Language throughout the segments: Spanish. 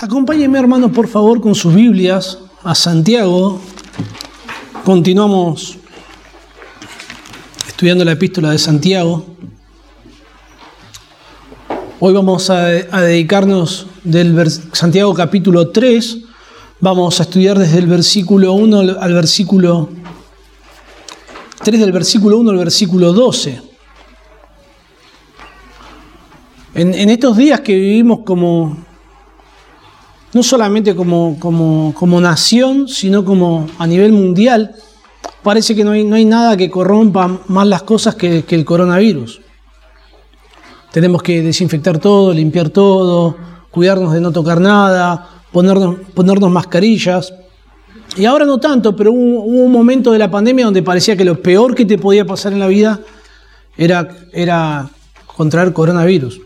Acompáñenme, hermanos, por favor, con sus Biblias a Santiago. Continuamos estudiando la epístola de Santiago. Hoy vamos a, dedicarnos del Santiago capítulo 3. Vamos a estudiar desde el versículo 1 al versículo 3 del versículo 1 al versículo 12. En, en estos días que vivimos como no solamente como, como, nación, sino como a nivel mundial, parece que no hay, no hay nada que corrompa más las cosas que, el coronavirus. Tenemos que desinfectar todo, limpiar todo, cuidarnos de no tocar nada, ponernos, ponernos mascarillas. Y ahora no tanto, pero hubo, un momento de la pandemia donde parecía que lo peor que te podía pasar en la vida era, era contraer coronavirus.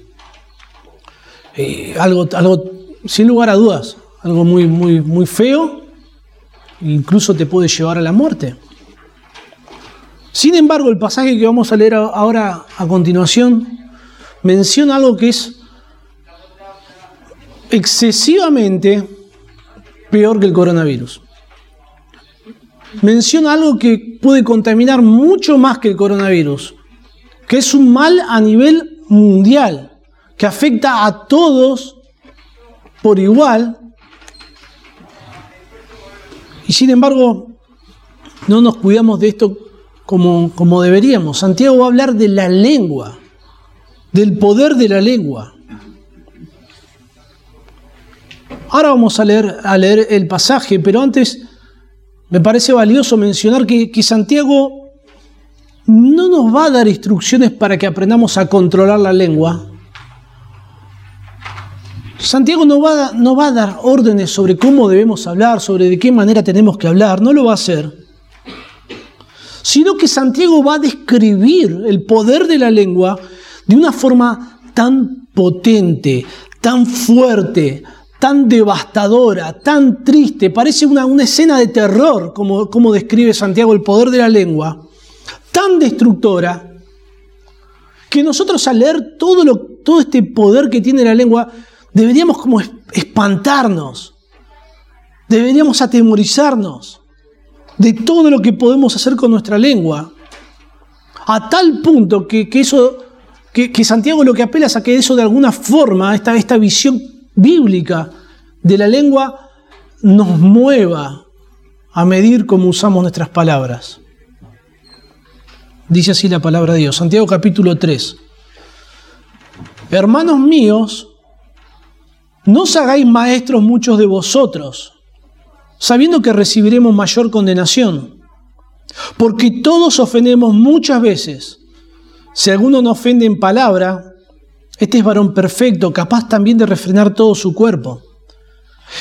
Eh, algo, algo sin lugar a dudas, algo muy, muy, muy feo, incluso te puede llevar a la muerte. Sin embargo, el pasaje que vamos a leer ahora a continuación menciona algo que es excesivamente peor que el coronavirus. Menciona algo que puede contaminar mucho más que el coronavirus, que es un mal a nivel mundial, que afecta a todos por igual. Y sin embargo, no nos cuidamos de esto como, como deberíamos. Santiago va a hablar de la lengua, del poder de la lengua. Ahora vamos a leer, el pasaje, pero antes me parece valioso mencionar que Santiago no nos va a dar instrucciones para que aprendamos a controlar la lengua, Santiago no va, a, dar órdenes sobre cómo debemos hablar, sobre de qué manera tenemos que hablar, no lo va a hacer. Sino que Santiago va a describir el poder de la lengua de una forma tan potente, tan fuerte, tan devastadora, tan triste. Parece una, una escena de terror, como, como describe Santiago el poder de la lengua, tan destructora, que nosotros al leer todo, lo, todo este poder que tiene la lengua, deberíamos como espantarnos, deberíamos atemorizarnos de todo lo que podemos hacer con nuestra lengua, a tal punto que, eso, que, Santiago lo que apela es a que eso de alguna forma, esta, esta visión bíblica de la lengua, nos mueva a medir cómo usamos nuestras palabras. Dice así la palabra de Dios, Santiago capítulo 3. Hermanos míos, no os hagáis maestros muchos de vosotros, sabiendo que recibiremos mayor condenación. Porque todos ofendemos muchas veces. Si alguno no ofende en palabra, este es varón perfecto, capaz también de refrenar todo su cuerpo.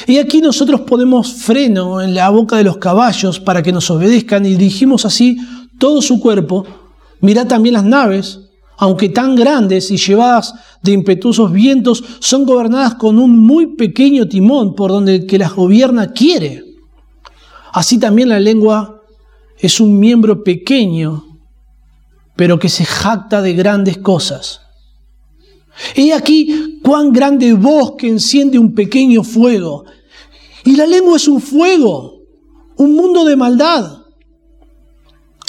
Y aquí nosotros ponemos freno en la boca de los caballos para que nos obedezcan y dirigimos así todo su cuerpo. Mirad también las naves, aunque tan grandes y llevadas de impetuosos vientos, son gobernadas con un muy pequeño timón por donde el que las gobierna quiere. Así también la lengua es un miembro pequeño, pero que se jacta de grandes cosas. He aquí cuán grande bosque enciende un pequeño fuego. Y la lengua es un fuego, un mundo de maldad.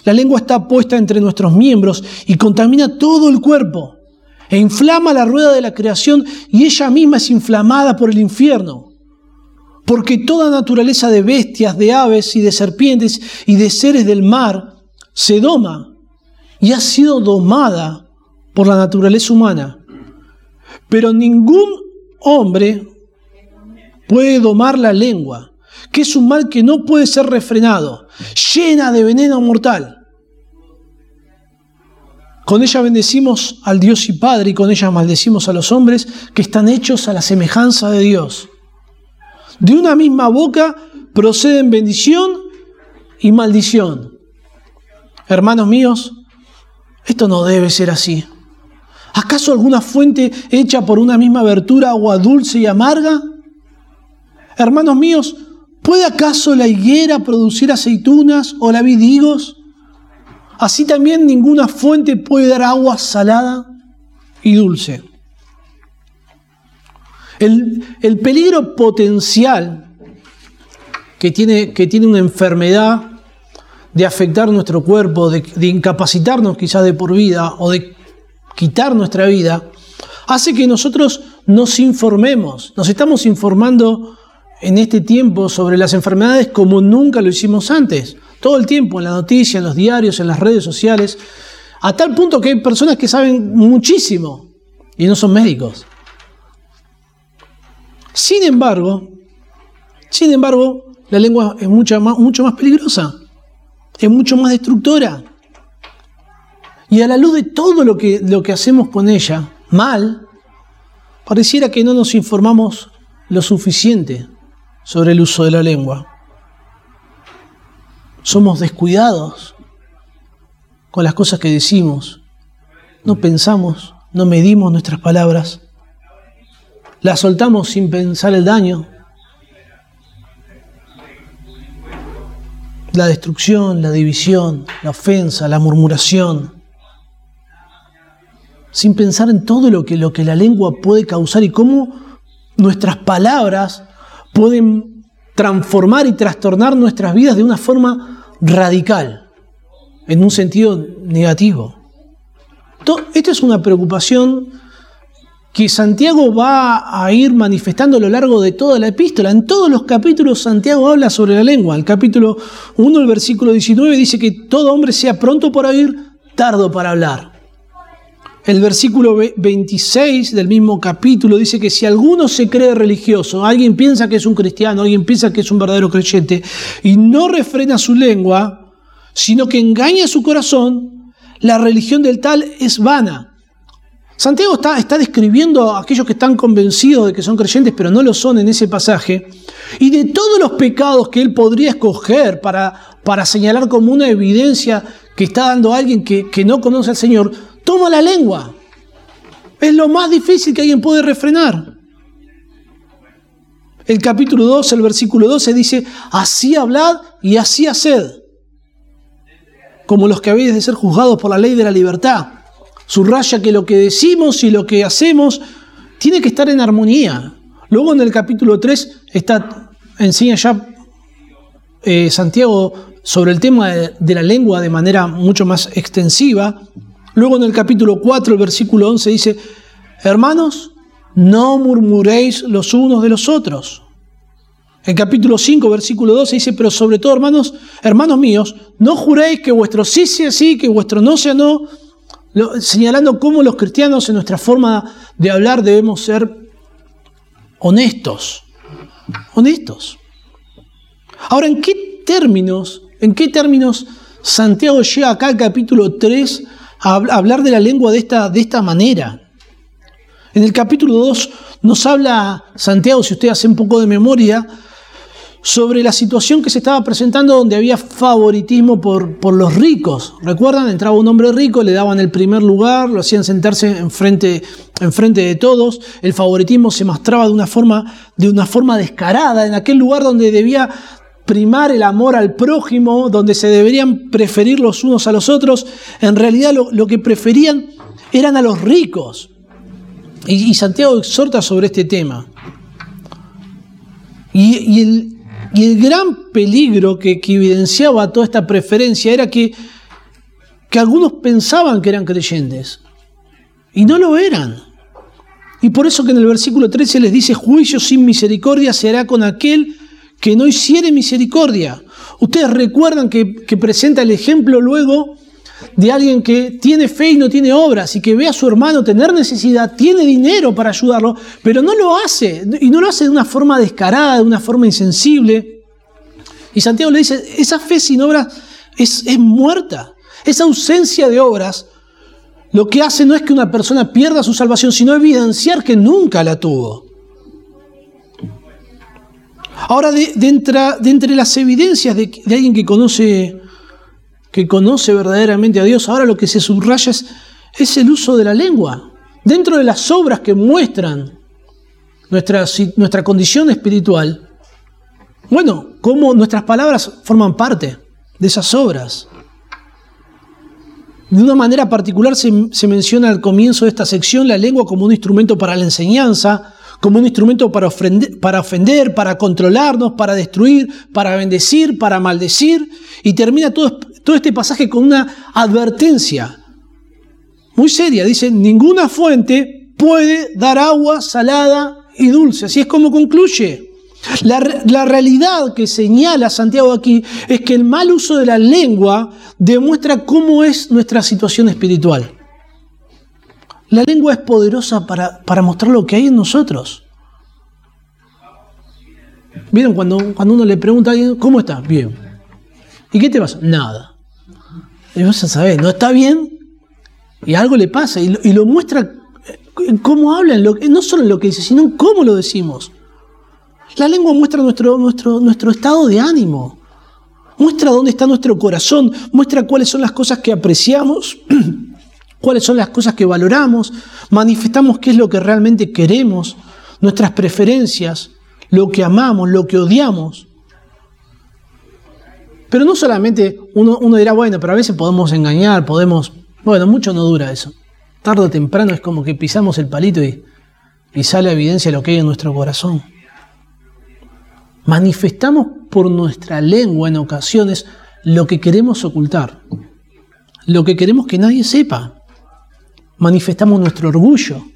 La lengua está puesta entre nuestros miembros y contamina todo el cuerpo e inflama la rueda de la creación y ella misma es inflamada por el infierno. Porque toda naturaleza de bestias, de aves y de serpientes y de seres del mar se doma y ha sido domada por la naturaleza humana. Pero ningún hombre puede domar la lengua que es un mal que no puede ser refrenado, llena de veneno mortal. Con ella bendecimos al Dios y Padre y con ella maldecimos a los hombres que están hechos a la semejanza de Dios. De una misma boca proceden bendición y maldición. Hermanos míos, esto no debe ser así. ¿Acaso alguna fuente hecha por una misma abertura agua dulce y amarga? Hermanos míos, ¿Puede acaso la higuera producir aceitunas o la vid? Así también ninguna fuente puede dar agua salada y dulce. El, peligro potencial que tiene, que tiene una enfermedad de afectar nuestro cuerpo, de, de incapacitarnos quizás de por vida o de quitar nuestra vida, hace que nosotros nos informemos. Nos estamos informando en este tiempo sobre las enfermedades como nunca lo hicimos antes. Todo el tiempo en la noticia, en los diarios, en las redes sociales, a tal punto que hay personas que saben muchísimo y no son médicos. Sin embargo, sin embargo, la lengua es mucho más, mucho más peligrosa, es mucho más destructora. Y a la luz de todo lo que, lo que hacemos con ella, mal, pareciera que no nos informamos lo suficiente sobre el uso de la lengua. Somos descuidados con las cosas que decimos. No pensamos, no medimos nuestras palabras. Las soltamos sin pensar el daño. La destrucción, la división, la ofensa, la murmuración. Sin pensar en todo lo que, lo que la lengua puede causar y cómo nuestras palabras pueden transformar y trastornar nuestras vidas de una forma radical, en un sentido negativo. Esta es una preocupación que Santiago va a ir manifestando a lo largo de toda la epístola. En todos los capítulos Santiago habla sobre la lengua. El capítulo 1, el versículo 19 dice que todo hombre sea pronto para oír, tardo para hablar. El versículo 26 del mismo capítulo dice que si alguno se cree religioso, alguien piensa que es un cristiano, alguien piensa que es un verdadero creyente y no refrena su lengua, sino que engaña su corazón, la religión del tal es vana. Santiago está, describiendo a aquellos que están convencidos de que son creyentes, pero no lo son en ese pasaje, y de todos los pecados que él podría escoger para, para señalar como una evidencia que está dando a alguien que no conoce al Señor, toma la lengua. Es lo más difícil que alguien puede refrenar. El capítulo 2, el versículo 12 dice, así hablad y así haced, como los que habéis de ser juzgados por la ley de la libertad. Subraya que lo que decimos y lo que hacemos tiene que estar en armonía. Luego en el capítulo 3 está, enseña ya eh, Santiago sobre el tema de la lengua de manera mucho más extensiva. Luego en el capítulo 4, el versículo 11 dice, hermanos, no murmuréis los unos de los otros. En capítulo 5, versículo 12 dice, pero sobre todo, hermanos, hermanos míos, no juréis que vuestro sí sea sí, que vuestro no sea no, señalando cómo los cristianos en nuestra forma de hablar debemos ser honestos. Honestos. Ahora, ¿en qué términos, en qué términos Santiago llega acá al capítulo 3 hablar de la lengua de esta, de esta manera. En el capítulo 2 nos habla Santiago, si usted hace un poco de memoria, sobre la situación que se estaba presentando donde había favoritismo por, por, los ricos. ¿Recuerdan? Entraba un hombre rico, le daban el primer lugar, lo hacían sentarse enfrente, enfrente de todos. El favoritismo se mostraba de una, forma, de una forma descarada en aquel lugar donde debía primar el amor al prójimo, donde se deberían preferir los unos a los otros, en realidad lo, que preferían eran a los ricos. Y, Santiago exhorta sobre este tema. Y, el, gran peligro que, evidenciaba toda esta preferencia era que, que algunos pensaban que eran creyentes y no lo eran. Y por eso que en el versículo 13 les dice, juicio sin misericordia se hará con aquel que no hiciere misericordia. Ustedes recuerdan que, presenta el ejemplo luego de alguien que tiene fe y no tiene obras y que ve a su hermano tener necesidad, tiene dinero para ayudarlo, pero no lo hace y no lo hace de una forma descarada, de una forma insensible. Y Santiago le dice, esa fe sin obras es, es muerta. Esa ausencia de obras lo que hace no es que una persona pierda su salvación, sino evidenciar que nunca la tuvo. Ahora, de, entre, las evidencias de, alguien que conoce, que conoce verdaderamente a Dios, ahora lo que se subraya es, el uso de la lengua. Dentro de las obras que muestran nuestra, nuestra condición espiritual, bueno, cómo nuestras palabras forman parte de esas obras. De una manera particular se, menciona al comienzo de esta sección la lengua como un instrumento para la enseñanza, como un instrumento para ofender, para ofender, para controlarnos, para destruir, para bendecir, para maldecir. Y termina todo, este pasaje con una advertencia muy seria. Dice, ninguna fuente puede dar agua salada y dulce. Así es como concluye. La, realidad que señala Santiago aquí es que el mal uso de la lengua demuestra cómo es nuestra situación espiritual. La lengua es poderosa para, para mostrar lo que hay en nosotros. ¿Vieron cuando, cuando uno le pregunta a alguien, ¿cómo estás? Bien. ¿Y qué te pasa? Nada. Y vas a saber, no está bien y algo le pasa y lo, muestra en cómo habla, no solo en lo que dice, sino cómo lo decimos. La lengua muestra nuestro, nuestro, nuestro estado de ánimo, muestra dónde está nuestro corazón, muestra cuáles son las cosas que apreciamos, cuáles son las cosas que valoramos, manifestamos qué es lo que realmente queremos, nuestras preferencias, lo que amamos, lo que odiamos. Pero no solamente uno, dirá, bueno, pero a veces podemos engañar, podemos... Bueno, mucho no dura eso. Tarde o temprano es como que pisamos el palito y, y sale a evidencia lo que hay en nuestro corazón. Manifestamos por nuestra lengua en ocasiones lo que queremos ocultar, lo que queremos que nadie sepa. Manifestamos nuestro orgullo.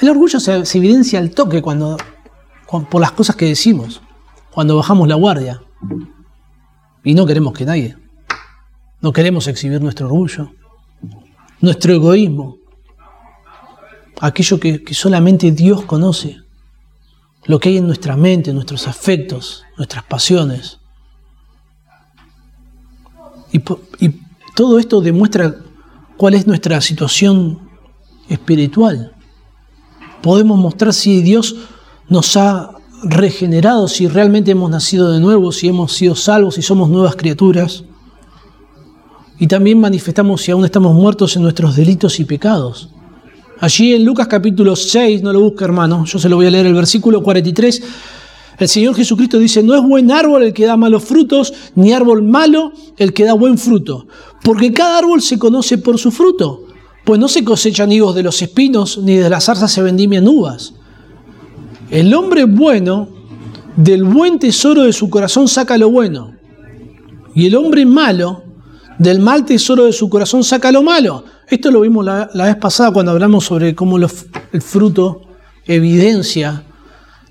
El orgullo se, evidencia al toque cuando, por las cosas que decimos, cuando bajamos la guardia. Y no queremos que nadie. No queremos exhibir nuestro orgullo, nuestro egoísmo, aquello que, solamente Dios conoce lo que hay en nuestra mente, nuestros afectos, nuestras pasiones. Y, todo esto demuestra cuál es nuestra situación espiritual. Podemos mostrar si Dios nos ha regenerado, si realmente hemos nacido de nuevo, si hemos sido salvos, si somos nuevas criaturas. Y también manifestamos si aún estamos muertos en nuestros delitos y pecados. Allí en Lucas capítulo 6, no lo busque hermano, yo se lo voy a leer el versículo 43. El Señor Jesucristo dice, no es buen árbol el que da malos frutos, ni árbol malo el que da buen fruto, porque cada árbol se conoce por su fruto, pues no se cosechan higos de los espinos, ni de las zarzas se vendimian uvas. El hombre bueno del buen tesoro de su corazón saca lo bueno, y el hombre malo del mal tesoro de su corazón saca lo malo. Esto lo vimos la, vez pasada cuando hablamos sobre cómo el fruto evidencia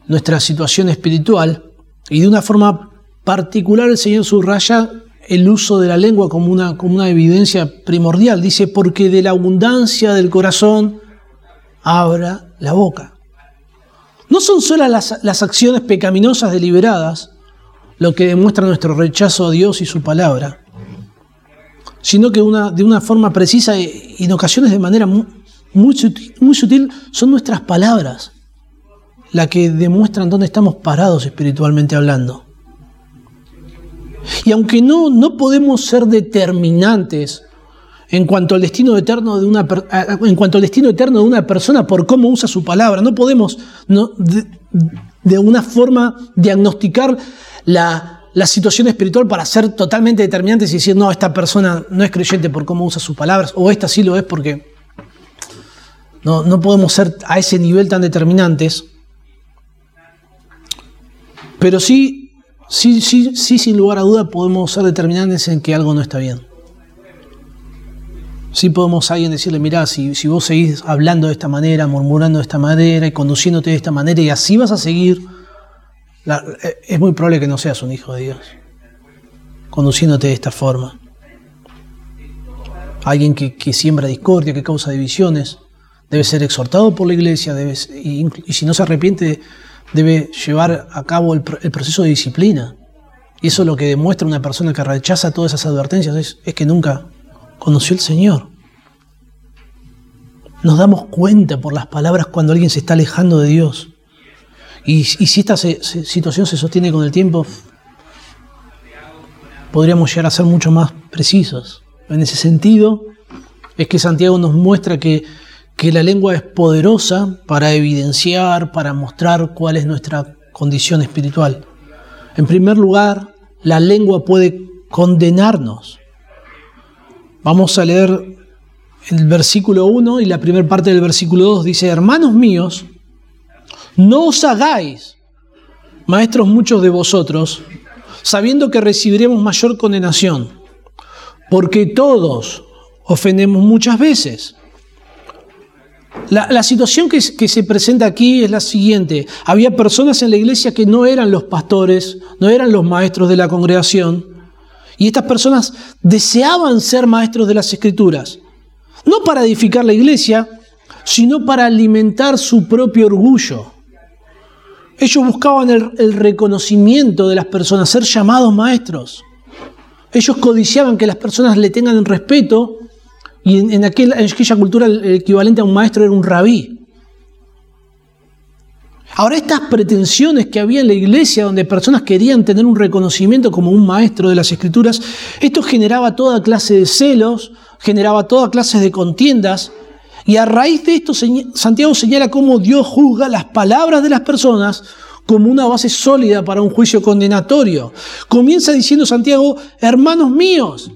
nuestra situación espiritual y de una forma particular el Señor subraya el uso de la lengua como una, como una evidencia primordial. Dice, porque de la abundancia del corazón abra la boca. No son solo las, las acciones pecaminosas deliberadas lo que demuestra nuestro rechazo a Dios y su palabra, sino que una, de una forma precisa y en ocasiones de manera muy, muy sutil son nuestras palabras las que demuestran dónde estamos parados espiritualmente hablando. Y aunque no, no podemos ser determinantes en cuanto al destino eterno de una en cuanto al destino eterno de una persona por cómo usa su palabra, no podemos de una forma diagnosticar la, la situación espiritual para ser totalmente determinantes y decir, no, esta persona no es creyente por cómo usa sus palabras, o esta sí lo es porque no, no podemos ser a ese nivel tan determinantes. Pero sí, sí, sí, sí, sin lugar a duda podemos ser determinantes en que algo no está bien. Sí podemos a alguien decirle, mira, si, si vos seguís hablando de esta manera, murmurando de esta manera y conduciéndote de esta manera y así vas a seguir, la, es muy probable que no seas un hijo de Dios, conduciéndote de esta forma. Alguien que, que siembra discordia, que causa divisiones, debe ser exhortado por la iglesia, y, si no se arrepiente, debe llevar a cabo el, proceso de disciplina. Y eso es lo que demuestra una persona que rechaza todas esas advertencias, es, que nunca conoció al Señor. Nos damos cuenta por las palabras cuando alguien se está alejando de Dios. Y, si esta se, situación se sostiene con el tiempo, podríamos llegar a ser mucho más precisos. En ese sentido, es que Santiago nos muestra que, que la lengua es poderosa para evidenciar, para mostrar cuál es nuestra condición espiritual. En primer lugar, la lengua puede condenarnos. Vamos a leer el versículo 1 y la primera parte del versículo 2 dice, hermanos míos, no os hagáis, maestros muchos de vosotros, sabiendo que recibiremos mayor condenación, porque todos ofendemos muchas veces. La, situación que, se presenta aquí es la siguiente. Había personas en la iglesia que no eran los pastores, no eran los maestros de la congregación, y estas personas deseaban ser maestros de las escrituras, no para edificar la iglesia, sino para alimentar su propio orgullo. Ellos buscaban el, reconocimiento de las personas, ser llamados maestros. Ellos codiciaban que las personas le tengan respeto y en, aquella cultura el equivalente a un maestro era un rabí. Ahora estas pretensiones que había en la iglesia, donde personas querían tener un reconocimiento como un maestro de las escrituras, esto generaba toda clase de celos, generaba toda clase de contiendas, y a raíz de esto, Santiago señala cómo Dios juzga las palabras de las personas como una base sólida para un juicio condenatorio. Comienza diciendo Santiago, hermanos míos,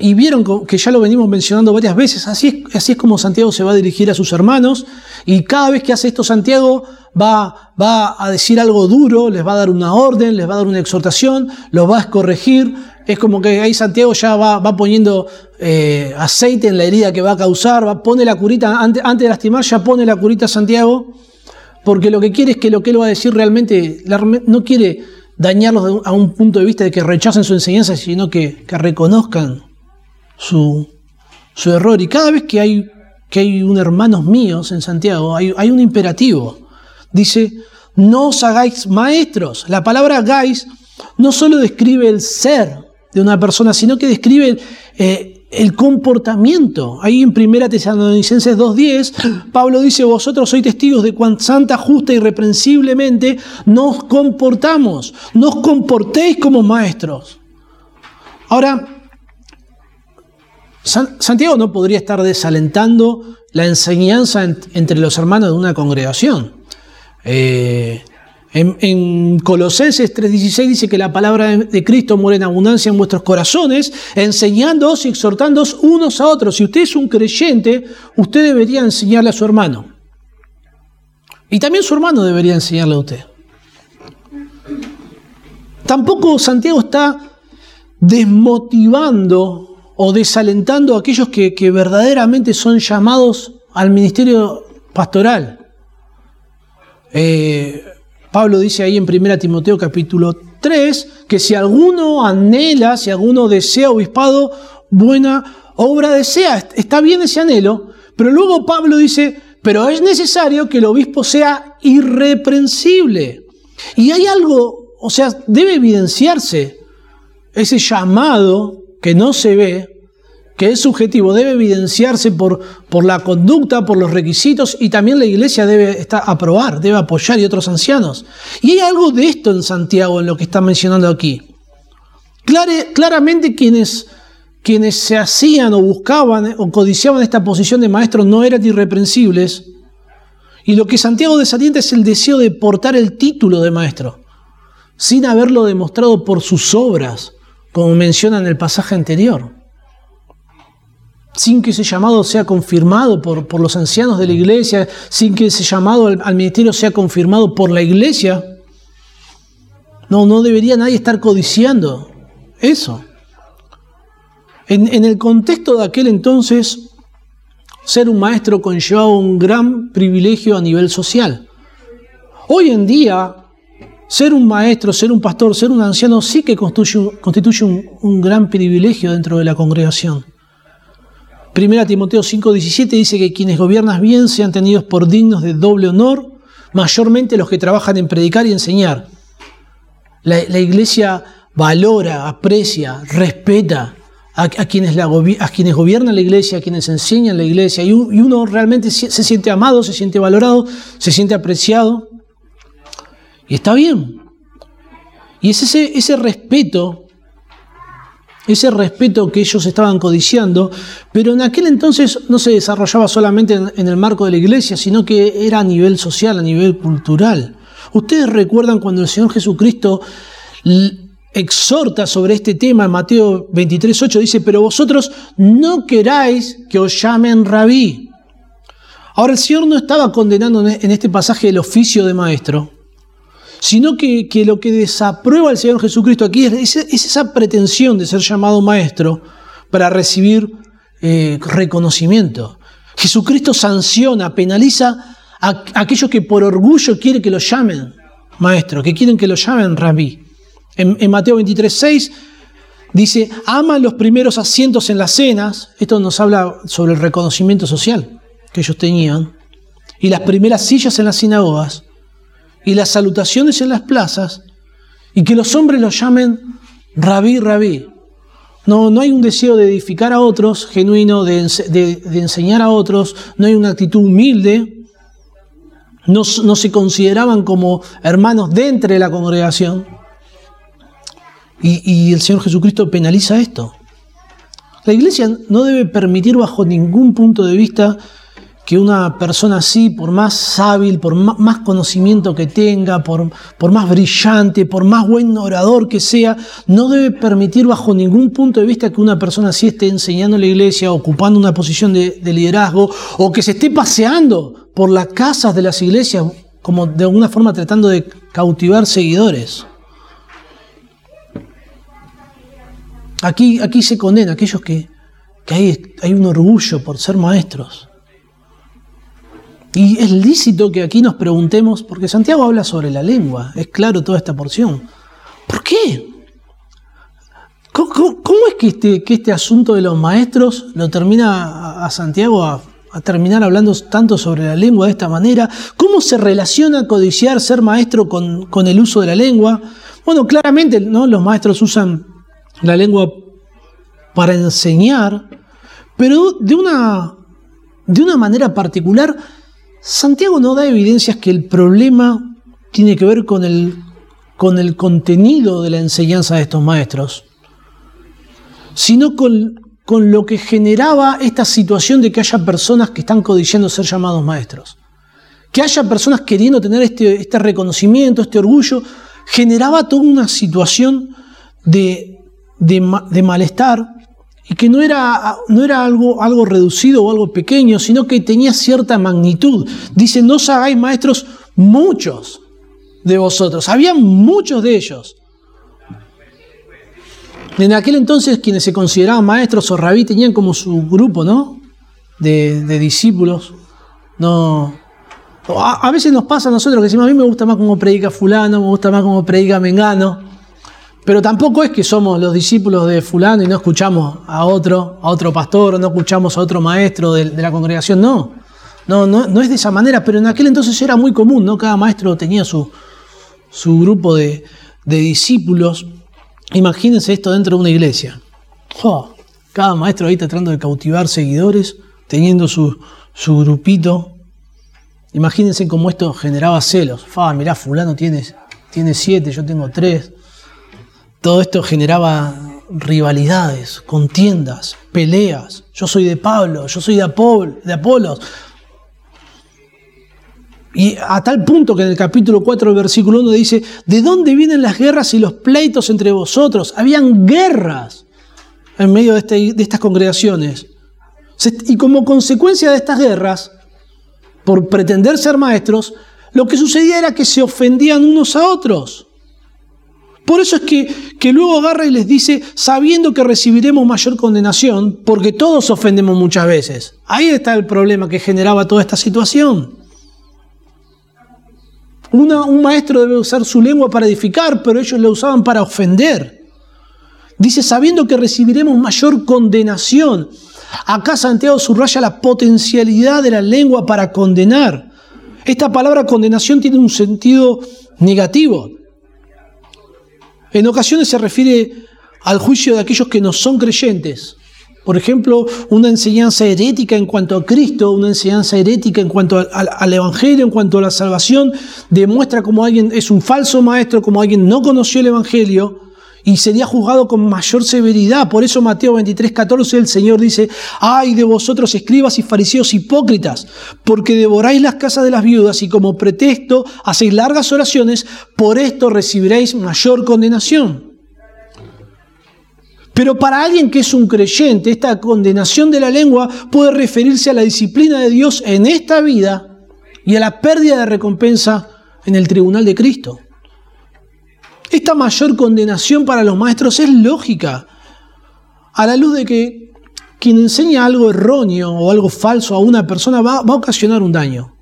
y vieron que ya lo venimos mencionando varias veces, así es, así es como Santiago se va a dirigir a sus hermanos, y cada vez que hace esto Santiago va, va a decir algo duro, les va a dar una orden, les va a dar una exhortación, los va a corregir, es como que ahí Santiago ya va, poniendo eh, aceite en la herida que va a causar, va, pone la curita, antes, antes, de lastimar ya pone la curita Santiago, porque lo que quiere es que lo que él va a decir realmente, no quiere dañarlos a un punto de vista de que rechacen su enseñanza, sino que, reconozcan su, error. Y cada vez que hay, que hay un hermanos míos en Santiago, hay, hay un imperativo. Dice, no os hagáis maestros. La palabra hagáis no solo describe el ser, de una persona, sino que describe eh, el comportamiento. Ahí en 1 Tesalonicenses 2.10, Pablo dice, vosotros sois testigos de cuán santa, justa y reprensiblemente nos comportamos. Nos comportéis como maestros. Ahora, Santiago no podría estar desalentando la enseñanza entre los hermanos de una congregación. Eh, en, Colosenses 3:16 dice que la palabra de Cristo muere en abundancia en vuestros corazones, enseñándoos y exhortándoos unos a otros. Si usted es un creyente, usted debería enseñarle a su hermano. Y también su hermano debería enseñarle a usted. Tampoco Santiago está desmotivando o desalentando a aquellos que, verdaderamente son llamados al ministerio pastoral. Eh, Pablo dice ahí en 1 Timoteo capítulo 3 que si alguno anhela, si alguno desea obispado, buena obra desea. Está bien ese anhelo, pero luego Pablo dice, pero es necesario que el obispo sea irreprensible. Y hay algo, o sea, debe evidenciarse ese llamado que no se ve, que es subjetivo, debe evidenciarse por, por la conducta, por los requisitos y también la iglesia debe aprobar, debe apoyar y otros ancianos. Y hay algo de esto en Santiago, en lo que está mencionando aquí. claramente quienes, quienes se hacían o buscaban o codiciaban esta posición de maestro no eran irreprensibles. Y lo que Santiago desalienta es el deseo de portar el título de maestro, sin haberlo demostrado por sus obras, como menciona en el pasaje anterior sin que ese llamado sea confirmado por, por, los ancianos de la iglesia, sin que ese llamado al, ministerio sea confirmado por la iglesia. No, no debería nadie estar codiciando eso. En, en el contexto de aquel entonces, ser un maestro conllevaba un gran privilegio a nivel social. Hoy en día, ser un maestro, ser un pastor, ser un anciano sí que constituye, un, gran privilegio dentro de la congregación. Primera Timoteo 5:17 dice que quienes gobiernan bien sean tenidos por dignos de doble honor, mayormente los que trabajan en predicar y enseñar. La, iglesia valora, aprecia, respeta a, quienes gobiernan la iglesia, a quienes enseñan la iglesia, y, uno realmente se, siente amado, se siente valorado, se siente apreciado. Y está bien. Y es ese, respeto ese respeto que ellos estaban codiciando, pero en aquel entonces no se desarrollaba solamente en, el marco de la iglesia, sino que era a nivel social, a nivel cultural. Ustedes recuerdan cuando el Señor Jesucristo exhorta sobre este tema en Mateo 23, 8, dice, pero vosotros no queráis que os llamen rabí. Ahora el Señor no estaba condenando en este pasaje el oficio de maestro, sino que, lo que desaprueba el Señor Jesucristo aquí es, esa pretensión de ser llamado maestro para recibir eh, reconocimiento. Jesucristo sanciona, penaliza a, aquellos que por orgullo quieren que lo llamen maestro, que quieren que lo llamen rabí. En, Mateo 23, 6 dice, aman los primeros asientos en las cenas, esto nos habla sobre el reconocimiento social que ellos tenían, y las primeras sillas en las sinagogas, y las salutaciones en las plazas, y que los hombres los llamen rabí, rabí. No, no hay un deseo de edificar a otros, genuino, de, enseñar a otros, no hay una actitud humilde, no, se consideraban como hermanos dentro de la congregación. Y el Señor Jesucristo penaliza esto. La iglesia no debe permitir bajo ningún punto de vista que una persona así, por más hábil, por más conocimiento que tenga, por, por, más brillante, por más buen orador que sea, no debe permitir bajo ningún punto de vista que una persona así esté enseñando en la iglesia, ocupando una posición de, de liderazgo, o que se esté paseando por las casas de las iglesias, como de alguna forma tratando de cautivar seguidores. Aquí, aquí se condena a aquellos que, que hay, hay un orgullo por ser maestros. Y es lícito que aquí nos preguntemos, porque Santiago habla sobre la lengua, es claro toda esta porción. ¿Por qué? ¿Cómo, es que este, que este, asunto de los maestros lo termina a, Santiago a, terminar hablando tanto sobre la lengua de esta manera? ¿Cómo se relaciona codiciar ser maestro con, el uso de la lengua? Bueno, claramente los maestros usan la lengua para enseñar, pero de una manera particular Santiago no da evidencias que el problema tiene que ver con el, con el contenido de la enseñanza de estos maestros, sino con, con lo que generaba esta situación de que haya personas que están codiciando ser llamados maestros. Que haya personas queriendo tener este, este reconocimiento, este orgullo, generaba toda una situación de, de malestar y que no era, no era algo, algo reducido o algo pequeño, sino que tenía cierta magnitud. Dice, no os hagáis maestros muchos de vosotros. Había muchos de ellos. En aquel entonces quienes se consideraban maestros o rabí tenían como su grupo, ¿no? De, discípulos. No, a, veces nos pasa a nosotros que decimos, a mí me gusta más como predica fulano, me gusta más como predica mengano. Pero tampoco es que somos los discípulos de fulano y no escuchamos a otro, a otro pastor, no escuchamos a otro maestro de, la congregación, no. no. No, es de esa manera, pero en aquel entonces era muy común, ¿no? Cada maestro tenía su, su grupo de, discípulos. Imagínense esto dentro de una iglesia. cada maestro ahí tratando de cautivar seguidores, teniendo su, su grupito. Imagínense cómo esto generaba celos. Fa, mirá, fulano tiene, tiene siete, yo tengo tres. Todo esto generaba rivalidades, contiendas, peleas. Yo soy de Pablo, yo soy de, Apol, de Apolos. Y a tal punto que en el capítulo 4, versículo 1 dice, ¿de dónde vienen las guerras y los pleitos entre vosotros? Habían guerras en medio de, este, de estas congregaciones. Y como consecuencia de estas guerras, por pretender ser maestros, lo que sucedía era que se ofendían unos a otros. Por eso es que, luego agarra y les dice, sabiendo que recibiremos mayor condenación, porque todos ofendemos muchas veces. Ahí está el problema que generaba toda esta situación. un maestro debe usar su lengua para edificar, pero ellos la usaban para ofender. Dice, sabiendo que recibiremos mayor condenación. Acá Santiago subraya la potencialidad de la lengua para condenar. Esta palabra condenación tiene un sentido negativo. En ocasiones se refiere al juicio de aquellos que no son creyentes. Por ejemplo, una enseñanza herética en cuanto a Cristo, una enseñanza herética en cuanto al, Evangelio, en cuanto a la salvación, demuestra como alguien es un falso maestro, como alguien no conoció el Evangelio y sería juzgado con mayor severidad. Por eso Mateo 23, 14 el Señor dice, ay de vosotros escribas y fariseos hipócritas, porque devoráis las casas de las viudas y como pretexto hacéis largas oraciones, por esto recibiréis mayor condenación. Pero para alguien que es un creyente, esta condenación de la lengua puede referirse a la disciplina de Dios en esta vida y a la pérdida de recompensa en el tribunal de Cristo. Esta mayor condenación para los maestros es lógica, a la luz de que quien enseña algo erróneo o algo falso a una persona va, a ocasionar un daño.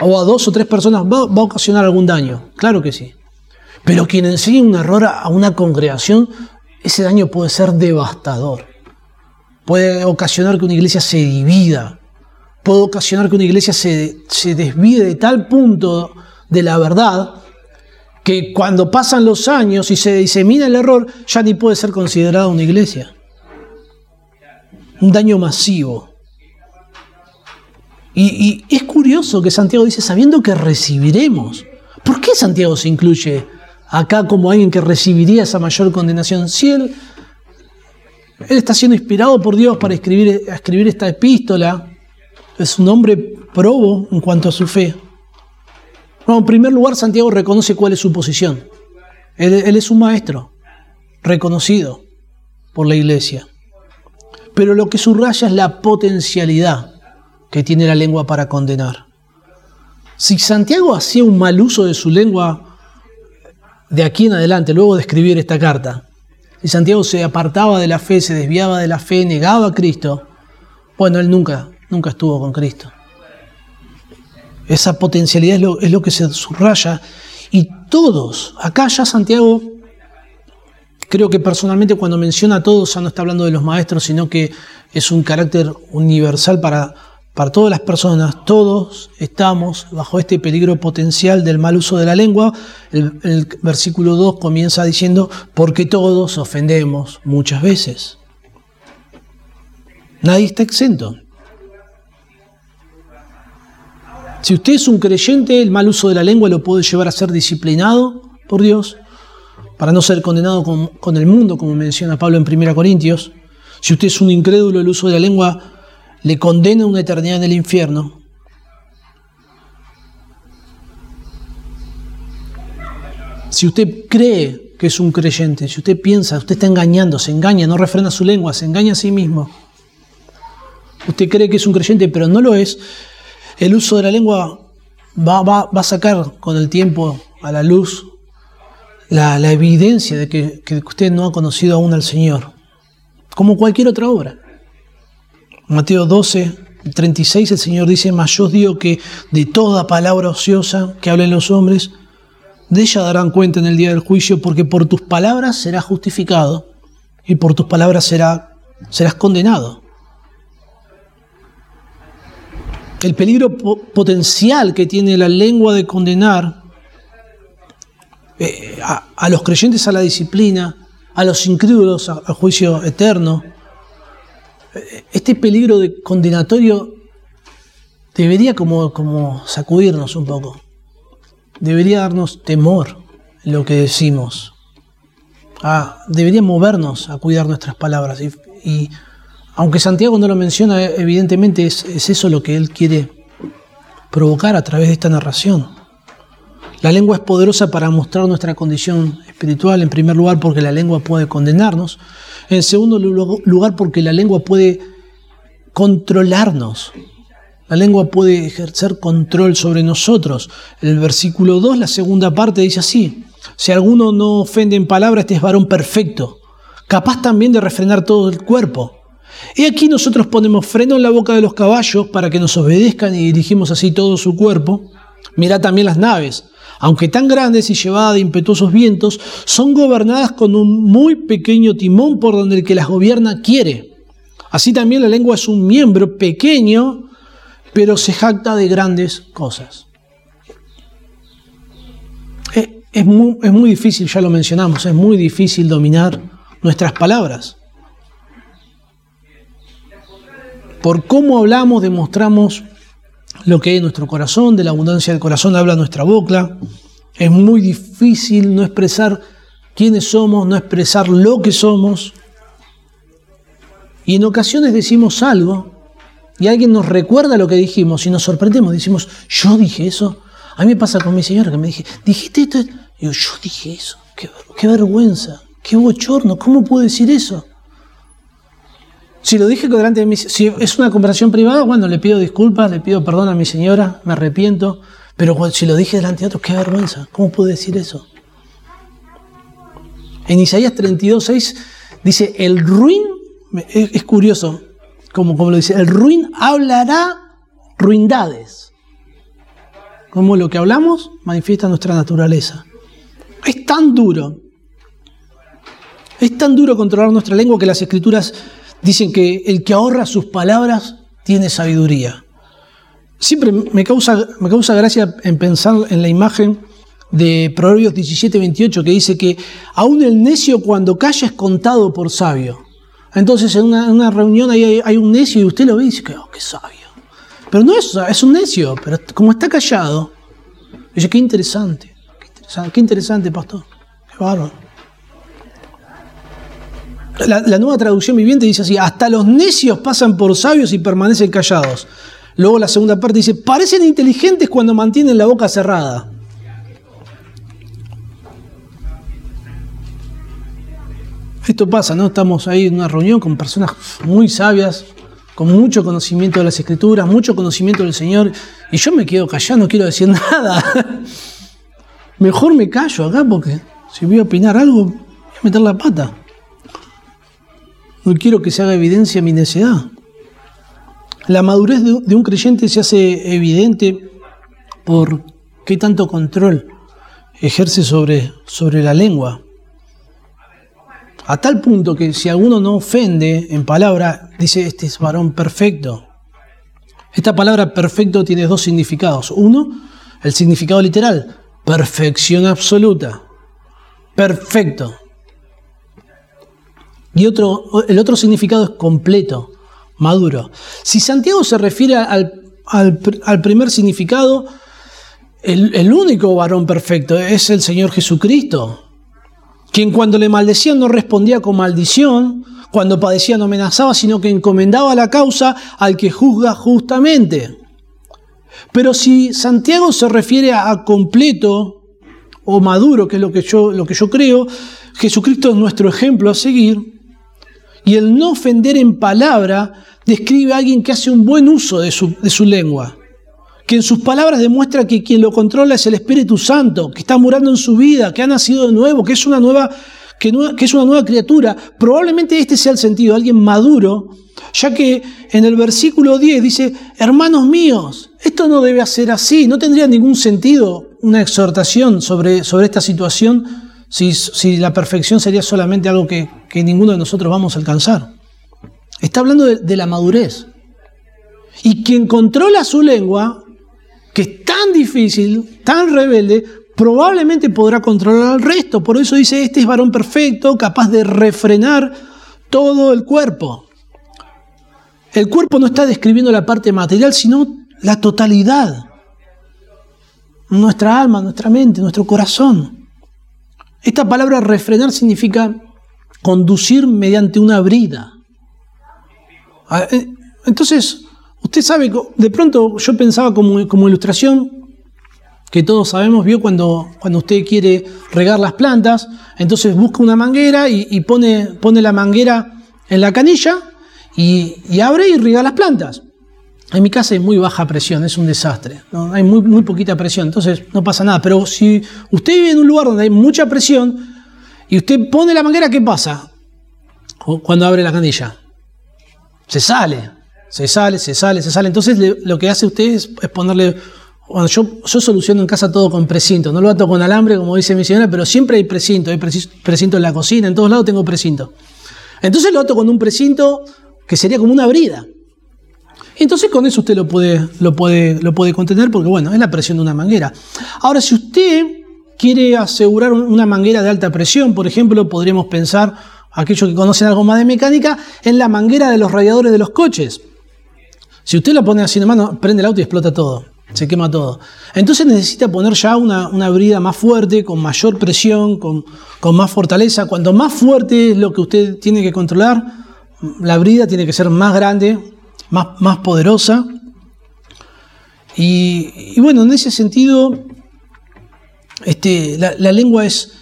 O a dos o tres personas va, a ocasionar algún daño, claro que sí. Pero quien enseña un error a una congregación, ese daño puede ser devastador. Puede ocasionar que una iglesia se divida. Puede ocasionar que una iglesia se, se desvíe de tal punto de la verdad que cuando pasan los años y se disemina el error, ya ni puede ser considerada una iglesia. Un daño masivo. Y, es curioso que Santiago dice, sabiendo que recibiremos. ¿Por qué Santiago se incluye acá como alguien que recibiría esa mayor condenación. Si él, él está siendo inspirado por Dios para escribir, escribir esta epístola, es un hombre probo en cuanto a su fe. Bueno, en primer lugar, Santiago reconoce cuál es su posición. Él, él es un maestro, reconocido por la iglesia. Pero lo que subraya es la potencialidad que tiene la lengua para condenar. Si Santiago hacía un mal uso de su lengua de aquí en adelante, luego de escribir esta carta, y Santiago se apartaba de la fe, se desviaba de la fe, negaba a Cristo, bueno, él nunca, nunca estuvo con Cristo. Esa potencialidad es lo, que se subraya. Y todos, acá ya Santiago, creo que personalmente cuando menciona a todos ya no está hablando de los maestros, sino que es un carácter universal para para todas las personas, todos estamos bajo este peligro potencial del mal uso de la lengua. El, versículo 2 comienza diciendo, porque todos ofendemos muchas veces. Nadie está exento. Si usted es un creyente, el mal uso de la lengua lo puede llevar a ser disciplinado por Dios, para no ser condenado con, el mundo, como menciona Pablo en 1 Corintios. Si usted es un incrédulo, el uso de la lengua le condena una eternidad en el infierno. Si usted cree que es un creyente, si usted piensa, usted está engañando, se engaña, no refrena su lengua, se engaña a sí mismo. Usted cree que es un creyente, pero no lo es. El uso de la lengua va, a sacar con el tiempo a la luz la, evidencia de que, usted no ha conocido aún al Señor, como cualquier otra obra. Mateo 12, 36, el Señor dice, mas yo digo que de toda palabra ociosa que hablen los hombres, de ella darán cuenta en el día del juicio, porque por tus palabras serás justificado y por tus palabras será, serás condenado. El peligro potencial que tiene la lengua de condenar eh, a, los creyentes a la disciplina, a los incrédulos al juicio eterno, este peligro de condenatorio debería como, como sacudirnos un poco. Debería darnos temor en lo que decimos. Ah, debería movernos a cuidar nuestras palabras. Y, aunque Santiago no lo menciona, evidentemente es, es eso lo que él quiere provocar a través de esta narración. La lengua es poderosa para mostrar nuestra condición espiritual, en primer lugar porque la lengua puede condenarnos, en segundo lugar, porque la lengua puede controlarnos. La lengua puede ejercer control sobre nosotros. El versículo 2, la segunda parte, dice así. Si alguno no ofende en palabra, este es varón perfecto, capaz también de refrenar todo el cuerpo. Y aquí nosotros ponemos freno en la boca de los caballos para que nos obedezcan y dirigimos así todo su cuerpo. Mira también las naves aunque tan grandes y llevadas de impetuosos vientos, son gobernadas con un muy pequeño timón por donde el que las gobierna quiere. Así también la lengua es un miembro pequeño, pero se jacta de grandes cosas. Eh, es muy difícil, ya lo mencionamos, es muy difícil dominar nuestras palabras. Por cómo hablamos demostramos lo que hay en nuestro corazón, de la abundancia del corazón habla nuestra boca. Es muy difícil no expresar quiénes somos, no expresar lo que somos. Y en ocasiones decimos algo y alguien nos recuerda lo que dijimos y nos sorprendemos. Decimos, yo dije eso. A mí me pasa con mi señora que me dije, dijiste esto. Y yo, yo dije eso. Qué, qué vergüenza. qué bochorno, ¿cómo puedo decir eso? Si lo dije delante de mi, si es una conversación privada, bueno, le pido disculpas, le pido perdón a mi señora, me arrepiento, pero si lo dije delante de otros, qué vergüenza, ¿cómo puedo decir eso? En Isaías 32, 6 dice, el ruin, es, curioso, como, como lo dice, el ruin hablará ruindades. Como lo que hablamos manifiesta nuestra naturaleza. Es tan duro, es tan duro controlar nuestra lengua que las escrituras dicen que el que ahorra sus palabras tiene sabiduría. Siempre me causa, me causa gracia en pensar en la imagen de Proverbios 17, 28, que dice que aún el necio cuando calla es contado por sabio. Entonces en una, reunión hay, hay, un necio y usted lo ve y dice, que oh, qué sabio. Pero no es, es un necio, pero como está callado, dice, qué interesante, qué interesante, qué interesante pastor, qué bárbaro. La, nueva traducción viviente dice así, hasta los necios pasan por sabios y permanecen callados. Luego la segunda parte dice, parecen inteligentes cuando mantienen la boca cerrada. Esto pasa, ¿no? Estamos ahí en una reunión con personas muy sabias, con mucho conocimiento de las escrituras, mucho conocimiento del Señor, y yo me quedo callado, no quiero decir nada. Mejor me callo acá porque si voy a opinar algo, voy a meter la pata. No quiero que se haga evidencia mi necedad. La madurez de un creyente se hace evidente por qué tanto control ejerce sobre, sobre la lengua. A tal punto que si alguno no ofende en palabra, dice, este es varón perfecto. Esta palabra perfecto tiene dos significados. Uno, el significado literal, perfección absoluta. Perfecto. Y otro, el otro significado es completo, maduro. Si Santiago se refiere al, primer significado, el, el único varón perfecto es el Señor Jesucristo quien cuando le maldecían no respondía con maldición, cuando padecía no amenazaba, sino que encomendaba la causa al que juzga justamente. Pero si Santiago se refiere a completo o maduro, que es lo que yo, lo que yo creo, Jesucristo es nuestro ejemplo a seguir, y el no ofender en palabra describe a alguien que hace un buen uso de su, lengua que en sus palabras demuestra que quien lo controla es el Espíritu Santo, que está murando en su vida, que ha nacido de nuevo, que es una nueva, que, es una nueva criatura. Probablemente este sea el sentido, alguien maduro, ya que en el versículo 10 dice, hermanos míos, esto no debe ser así, no tendría ningún sentido una exhortación sobre esta situación si, la perfección sería solamente algo que, ninguno de nosotros vamos a alcanzar. Está hablando de la madurez. Y quien controla su lengua que es tan difícil, tan rebelde, probablemente podrá controlar al resto. Por eso dice, este es varón perfecto, capaz de refrenar todo el cuerpo. El cuerpo no está describiendo la parte material, sino la totalidad. Nuestra alma, nuestra mente, nuestro corazón. Esta palabra refrenar significa conducir mediante una brida. Ah, eh, entonces, Usted sabe, de pronto yo pensaba como, como ilustración, que todos sabemos, vio cuando, cuando usted quiere regar las plantas, entonces busca una manguera y, pone, pone, la manguera en la canilla y, abre y riega las plantas. En mi casa hay muy baja presión, es un desastre, hay muy, muy poquita presión, entonces no pasa nada. Pero si usted vive en un lugar donde hay mucha presión y usted pone la manguera, ¿qué pasa? Cuando abre la canilla. Se sale, se sale, se sale, se sale. Entonces lo que hace usted es, ponerle... Bueno, yo, yo soluciono en casa todo con precinto, no lo ato con alambre como dice mi señora, pero siempre hay precinto, hay precinto en la cocina, en todos lados tengo precinto. Entonces lo ato con un precinto que sería como una brida. Entonces con eso usted lo puede, lo puede, lo puede contener porque bueno, es la presión de una manguera. Ahora, si usted quiere asegurar una manguera de alta presión, por ejemplo, podríamos pensar, aquellos que conocen algo más de mecánica, en la manguera de los radiadores de los coches. Si usted la pone así en mano, prende el auto y explota todo, se quema todo. Entonces necesita poner ya una, una brida más fuerte, con mayor presión, con, más fortaleza. Cuanto más fuerte es lo que usted tiene que controlar, la brida tiene que ser más grande, más, más poderosa. Y, bueno, en ese sentido, este, la, lengua es,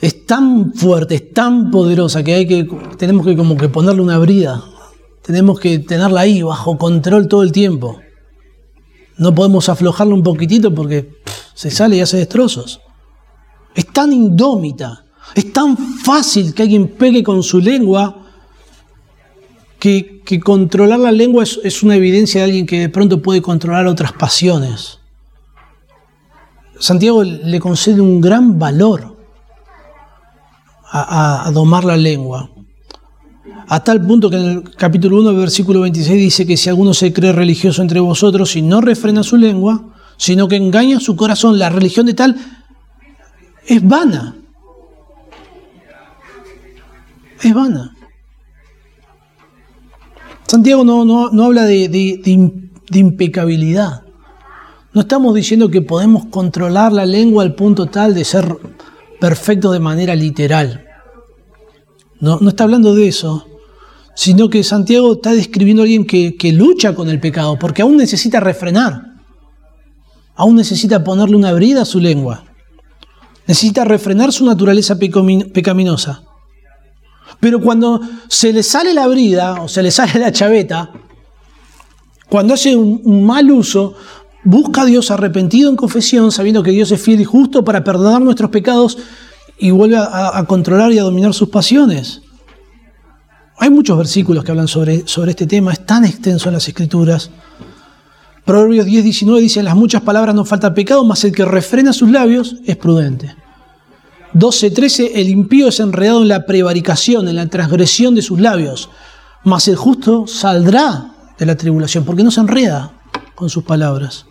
es tan fuerte, es tan poderosa que, hay que tenemos que como que ponerle una brida. Tenemos que tenerla ahí bajo control todo el tiempo. No podemos aflojarla un poquitito porque se sale y hace destrozos. Es tan indómita, es tan fácil que alguien pegue con su lengua que, controlar la lengua es, una evidencia de alguien que de pronto puede controlar otras pasiones. Santiago le concede un gran valor a, domar la lengua. A tal punto que en el capítulo 1, versículo 26 dice que si alguno se cree religioso entre vosotros y no refrena su lengua, sino que engaña su corazón, la religión de tal es vana. Es vana. Santiago no, no, habla de, de impecabilidad. No estamos diciendo que podemos controlar la lengua al punto tal de ser perfecto de manera literal. No, no está hablando de eso, sino que Santiago está describiendo a alguien que, que lucha con el pecado, porque aún necesita refrenar, aún necesita ponerle una brida a su lengua, necesita refrenar su naturaleza pecaminosa. Pero cuando se le sale la brida o se le sale la chaveta, cuando hace un mal uso, Busca a Dios arrepentido en confesión, sabiendo que Dios es fiel y justo para perdonar nuestros pecados y vuelve a, controlar y a dominar sus pasiones. Hay muchos versículos que hablan sobre, sobre este tema, es tan extenso en las Escrituras. Proverbios 10, 19 dice, en las muchas palabras no falta pecado, mas el que refrena sus labios es prudente. 12, 13, el impío es enredado en la prevaricación, en la transgresión de sus labios, mas el justo saldrá de la tribulación, porque no se enreda con sus palabras.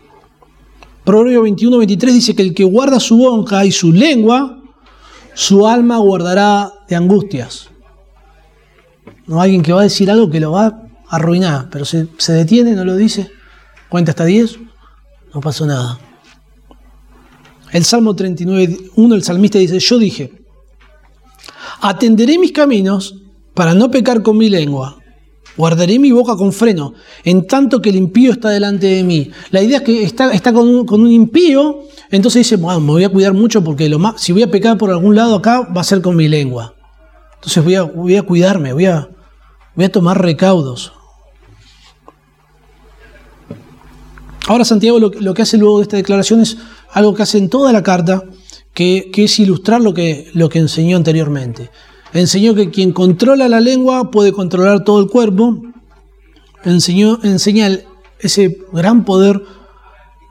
Proverbio 21, 23 dice que el que guarda su boca y su lengua, su alma guardará de angustias. No alguien que va a decir algo que lo va a arruinar, pero se, se detiene, no lo dice, cuenta hasta 10, no pasó nada. El Salmo 39, 1, el salmista dice, yo dije, atenderé mis caminos para no pecar con mi lengua. Guardaré mi boca con freno, en tanto que el impío está delante de mí. La idea es que está, está con, un, impío, entonces dice, bueno, me voy a cuidar mucho porque lo más, si voy a pecar por algún lado acá, va a ser con mi lengua. Entonces voy a, voy a cuidarme, voy a, voy a tomar recaudos. Ahora Santiago lo, que hace luego de esta declaración es algo que hace en toda la carta, que, es ilustrar lo que, lo que enseñó anteriormente. Enseñó que quien controla la lengua puede controlar todo el cuerpo. Enseñó, enseña ese gran poder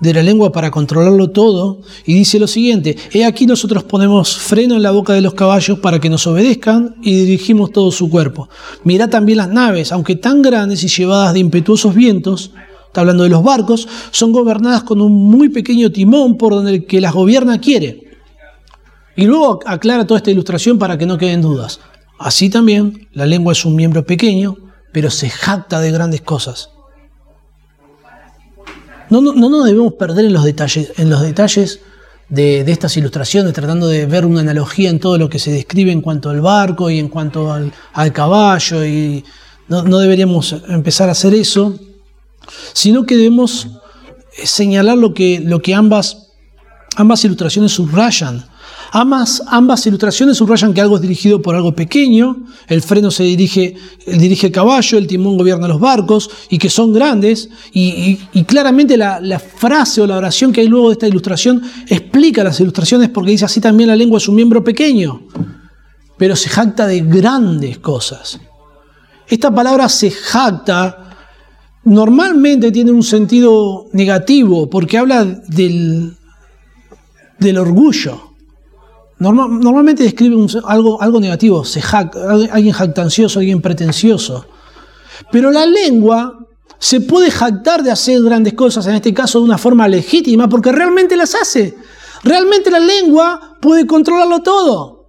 de la lengua para controlarlo todo. Y dice lo siguiente, he aquí nosotros ponemos freno en la boca de los caballos para que nos obedezcan y dirigimos todo su cuerpo. Mirá también las naves, aunque tan grandes y llevadas de impetuosos vientos, está hablando de los barcos, son gobernadas con un muy pequeño timón por donde el que las gobierna quiere. Y luego aclara toda esta ilustración para que no queden dudas. Así también, la lengua es un miembro pequeño, pero se jacta de grandes cosas. No, no, nos debemos perder en los detalles, en los detalles de, estas ilustraciones, tratando de ver una analogía en todo lo que se describe en cuanto al barco y en cuanto al, caballo. Y no, no, deberíamos empezar a hacer eso, sino que debemos señalar lo que, lo que ambas, ambas ilustraciones subrayan. Ambas, ambas ilustraciones subrayan que algo es dirigido por algo pequeño, el freno se dirige, dirige el caballo, el timón gobierna los barcos y que son grandes. Y, claramente la, la, frase o la oración que hay luego de esta ilustración explica las ilustraciones porque dice así también la lengua es un miembro pequeño, pero se jacta de grandes cosas. Esta palabra se jacta normalmente tiene un sentido negativo porque habla del, del orgullo normalmente describe algo, algo negativo, alguien jactancioso, alguien pretencioso. Pero la lengua se puede jactar de hacer grandes cosas, en este caso de una forma legítima, porque realmente las hace. Realmente la lengua puede controlarlo todo.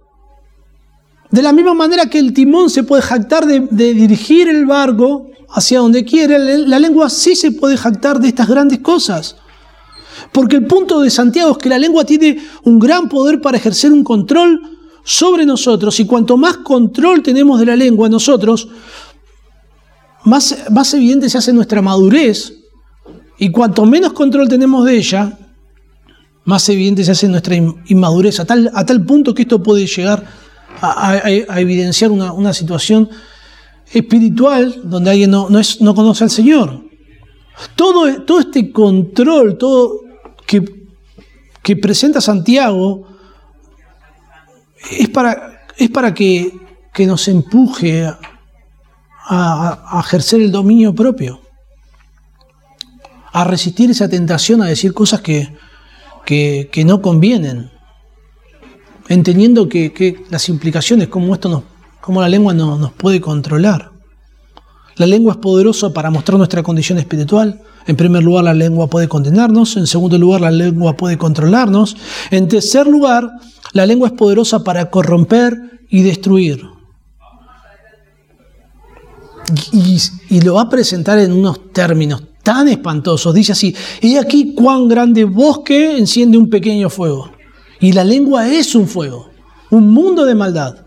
De la misma manera que el timón se puede jactar de dirigir el barco hacia donde quiere, la lengua sí se puede jactar de estas grandes cosas. Porque el punto de Santiago es que la lengua tiene un gran poder para ejercer un control sobre nosotros y cuanto más control tenemos de la lengua nosotros, más, más evidente se hace nuestra madurez y cuanto menos control tenemos de ella, más evidente se hace nuestra inmadurez, a tal punto que esto puede llegar a, evidenciar una, situación espiritual donde alguien no, no, es, no conoce al Señor. Todo, todo este control, todo que, que presenta Santiago, es para, es para que, que nos empuje a, ejercer el dominio propio, a resistir esa tentación a decir cosas que, que, no convienen, entendiendo que, las implicaciones, como esto nos, como la lengua nos puede controlar. La lengua es poderosa para mostrar nuestra condición espiritual. En primer lugar, la lengua puede condenarnos. En segundo lugar, la lengua puede controlarnos. En tercer lugar, la lengua es poderosa para corromper y destruir y, lo va a presentar en unos términos tan espantosos. Dice así, y aquí cuán grande bosque enciende un pequeño fuego. Y la lengua es un fuego, un mundo de maldad.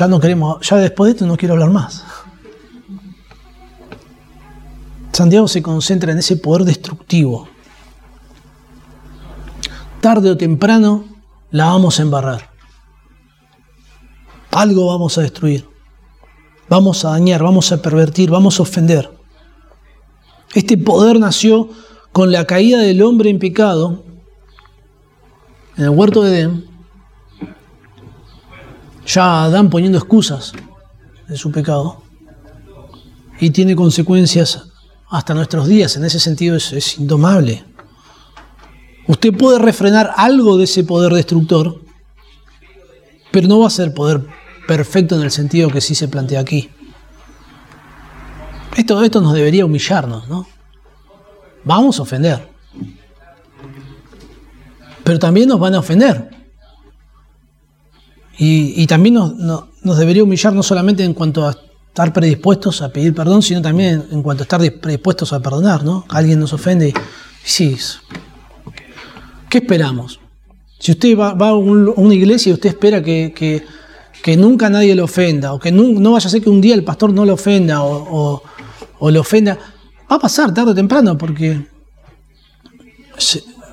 Ya no queremos, ya después de esto no quiero hablar más. Santiago se concentra en ese poder destructivo. Tarde o temprano la vamos a embarrar. Algo vamos a destruir vamos a dañar, vamos a pervertir, vamos a ofender. Este poder nació con la caída del hombre en pecado en el huerto de Edén. Ya Adán poniendo excusas de su pecado y tiene consecuencias hasta nuestros días. En ese sentido es, es indomable. Usted puede refrenar algo de ese poder destructor, pero no va a ser poder perfecto en el sentido que sí se plantea aquí. Esto, esto nos debería humillarnos, ¿no? Vamos a ofender. Pero también nos van a ofender. Y, también nos, debería humillar no solamente en cuanto a estar predispuestos a pedir perdón, sino también en cuanto a estar predispuestos a perdonar, ¿no? Alguien nos ofende y sí, ¿qué esperamos? Si usted va, a una iglesia y usted espera que que nunca nadie le ofenda, o que no, vaya a ser que un día el pastor no le ofenda o, le ofenda, va a pasar tarde o temprano porque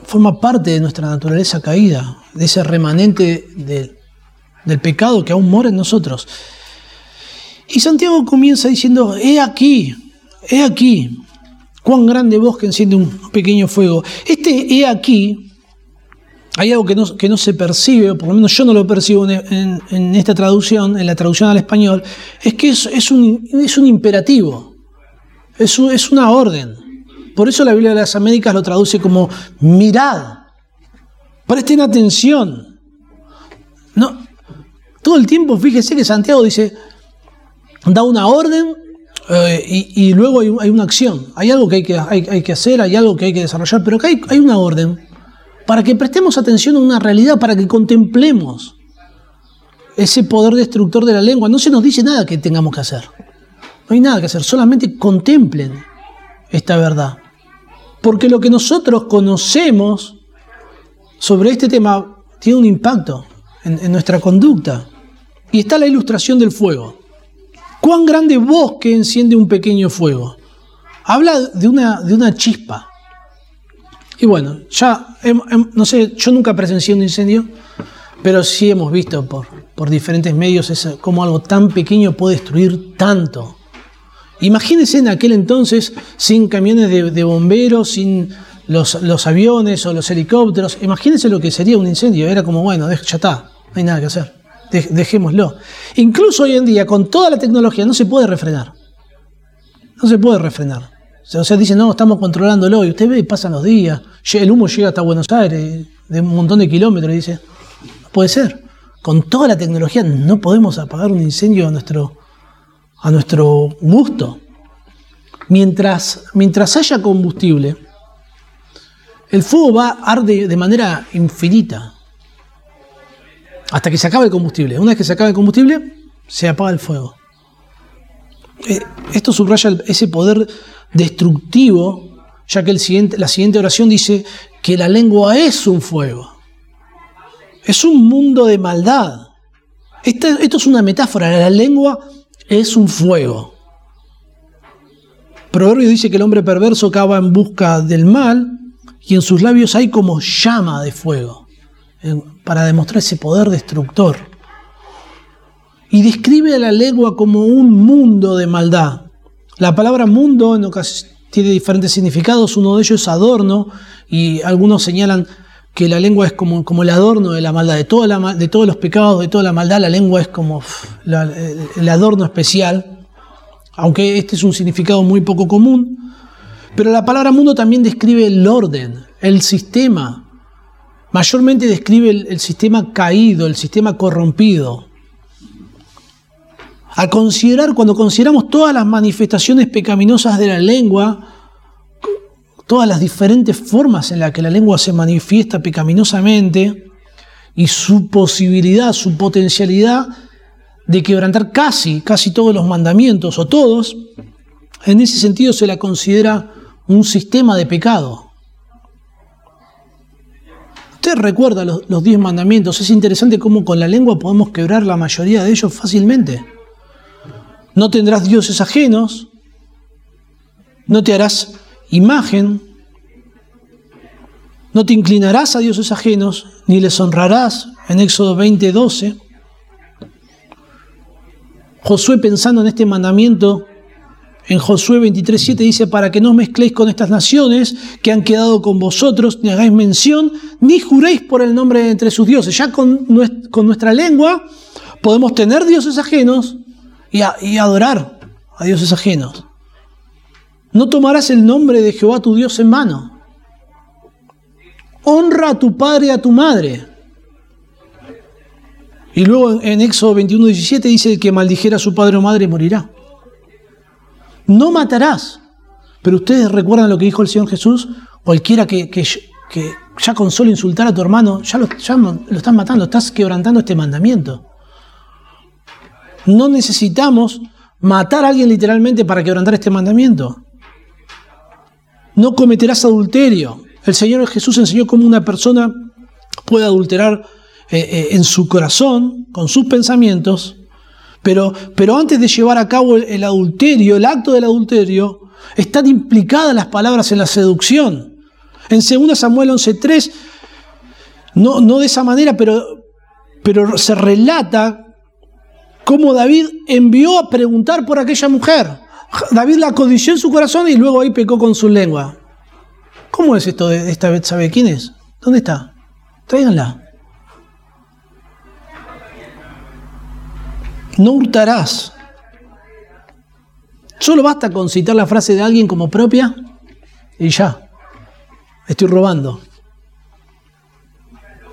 forma parte de nuestra naturaleza caída, de ese remanente del pecado que aún mora en nosotros. Y Santiago comienza diciendo, he aquí, he aquí, cuán grande bosque enciende un pequeño fuego. Este he aquí hay algo que no, se percibe, o por lo menos yo no lo percibo en, esta traducción, en la traducción al español, es que es, un, es un, imperativo, es, es, una orden. Por eso la Biblia de las Américas lo traduce como mirad, presten atención. No, todo el tiempo, fíjese que Santiago dice, da una orden eh, y, luego hay, una acción, hay algo que hay que, hay, que hacer, hay algo que hay que desarrollar, pero hay, hay una orden para que prestemos atención a una realidad, para que contemplemos ese poder destructor de la lengua. No se nos dice nada que tengamos que hacer. No hay nada que hacer, solamente contemplen esta verdad. Porque lo que nosotros conocemos sobre este tema tiene un impacto en, nuestra conducta. Y está la ilustración del fuego. ¿Cuán grande bosque enciende un pequeño fuego? Habla de una, de una chispa. Y bueno, ya, no sé, yo nunca presencié un incendio, pero sí hemos visto por, por diferentes medios cómo algo tan pequeño puede destruir tanto. Imagínense en aquel entonces sin camiones de, bomberos, sin los, aviones o los helicópteros. Imagínense lo que sería un incendio. Era como, bueno, ya está, no hay nada que hacer. Dejémoslo. Incluso hoy en día, con toda la tecnología, no se puede refrenar. No se puede refrenar. O sea, dicen, no, estamos controlándolo. Y usted ve, pasan los días. El humo llega hasta Buenos Aires, de un montón de kilómetros. Y dice, no puede ser. Con toda la tecnología no podemos apagar un incendio a nuestro, a nuestro gusto. Mientras, mientras haya combustible, el fuego va a arde de manera infinita. Hasta que se acabe el combustible. Una vez que se acaba el combustible, se apaga el fuego. Eh, esto subraya ese poder destructivo, ya que la siguiente oración dice que la lengua es un fuego. Es un mundo de maldad. Esto, esto es una metáfora. La lengua es un fuego. Proverbio dice que el hombre perverso cava en busca del mal y en sus labios hay como llama de fuego para demostrar ese poder destructor. Y describe a la lengua como un mundo de maldad. La palabra mundo tiene diferentes significados, uno de ellos es adorno y algunos señalan que la lengua es como, como el adorno de la maldad, de, toda de todos los pecados, de toda la maldad, la lengua es como el adorno especial, aunque este es un significado muy poco común. Pero la palabra mundo también describe el orden, el sistema. Mayormente describe el, sistema caído, el sistema corrompido. Al considerar, cuando consideramos todas las manifestaciones pecaminosas de la lengua, todas las diferentes formas en las que la lengua se manifiesta pecaminosamente y su posibilidad, su potencialidad de quebrantar casi, casi todos los mandamientos o todos, en ese sentido se la considera un sistema de pecado. Recuerda los, diez mandamientos, es interesante cómo con la lengua podemos quebrar la mayoría de ellos fácilmente. No tendrás dioses ajenos, no te harás imagen, no te inclinarás a dioses ajenos, ni les honrarás, en Éxodo 20, 12. Josué pensando en este mandamiento en Josué 23.7 dice, para que no os mezcléis con estas naciones que han quedado con vosotros, ni hagáis mención, ni juréis por el nombre de entre sus dioses. Ya con, nuestra lengua podemos tener dioses ajenos y, y adorar a dioses ajenos. No tomarás el nombre de Jehová tu Dios en mano. Honra a tu padre y a tu madre. Y luego en Éxodo 21.17 dice, el que maldijera a su padre o madre morirá no matarás. Pero ustedes recuerdan lo que dijo el Señor Jesús, cualquiera que, que, ya con solo insultar a tu hermano, ya lo, ya lo estás matando, estás quebrantando este mandamiento. No necesitamos matar a alguien literalmente para quebrantar este mandamiento. No cometerás adulterio. El Señor Jesús enseñó cómo una persona puede adulterar eh, eh, en su corazón, con sus pensamientos, pero, pero antes de llevar a cabo el, adulterio, el acto del adulterio, están implicadas las palabras en la seducción. En 2 Samuel 11.3, no, no de esa manera, pero, pero se relata cómo David envió a preguntar por aquella mujer. David la codició en su corazón y luego ahí pecó con su lengua. ¿Cómo es esto de esta vez? ¿Sabe quién es? ¿Dónde está? Tráiganla. No hurtarás. Solo basta con citar la frase de alguien como propia y ya, estoy robando.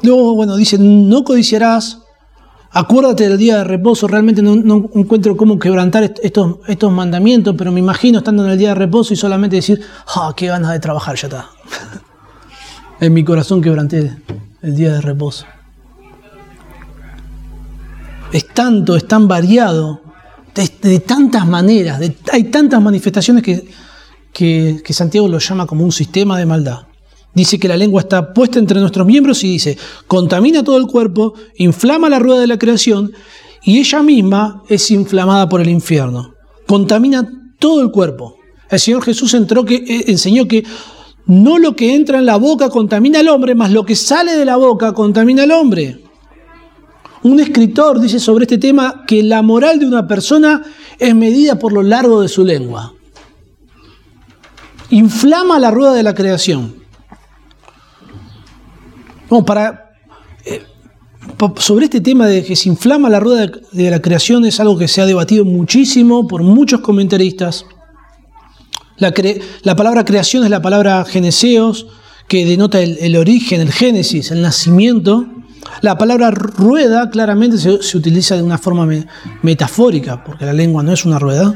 Luego, bueno, dice, no codiciarás, acuérdate del día de reposo, realmente no, encuentro cómo quebrantar estos, estos mandamientos, pero me imagino estando en el día de reposo y solamente decir, ah, qué ganas de trabajar, ya está. en mi corazón quebranté el día de reposo es tanto, es tan variado, de, tantas maneras, hay tantas manifestaciones que, Santiago lo llama como un sistema de maldad. Dice que la lengua está puesta entre nuestros miembros y dice, contamina todo el cuerpo, inflama la rueda de la creación y ella misma es inflamada por el infierno. Contamina todo el cuerpo. El Señor Jesús entró que, eh, enseñó que no lo que entra en la boca contamina al hombre, más lo que sale de la boca contamina al hombre. Un escritor dice sobre este tema que la moral de una persona es medida por lo largo de su lengua. Inflama la rueda de la creación. para, eh, sobre este tema de que se inflama la rueda de la creación es algo que se ha debatido muchísimo por muchos comentaristas. La, la palabra creación es la palabra geneseos, que denota el origen, el génesis, el nacimiento. La palabra rueda claramente se, utiliza de una forma metafórica, porque la lengua no es una rueda.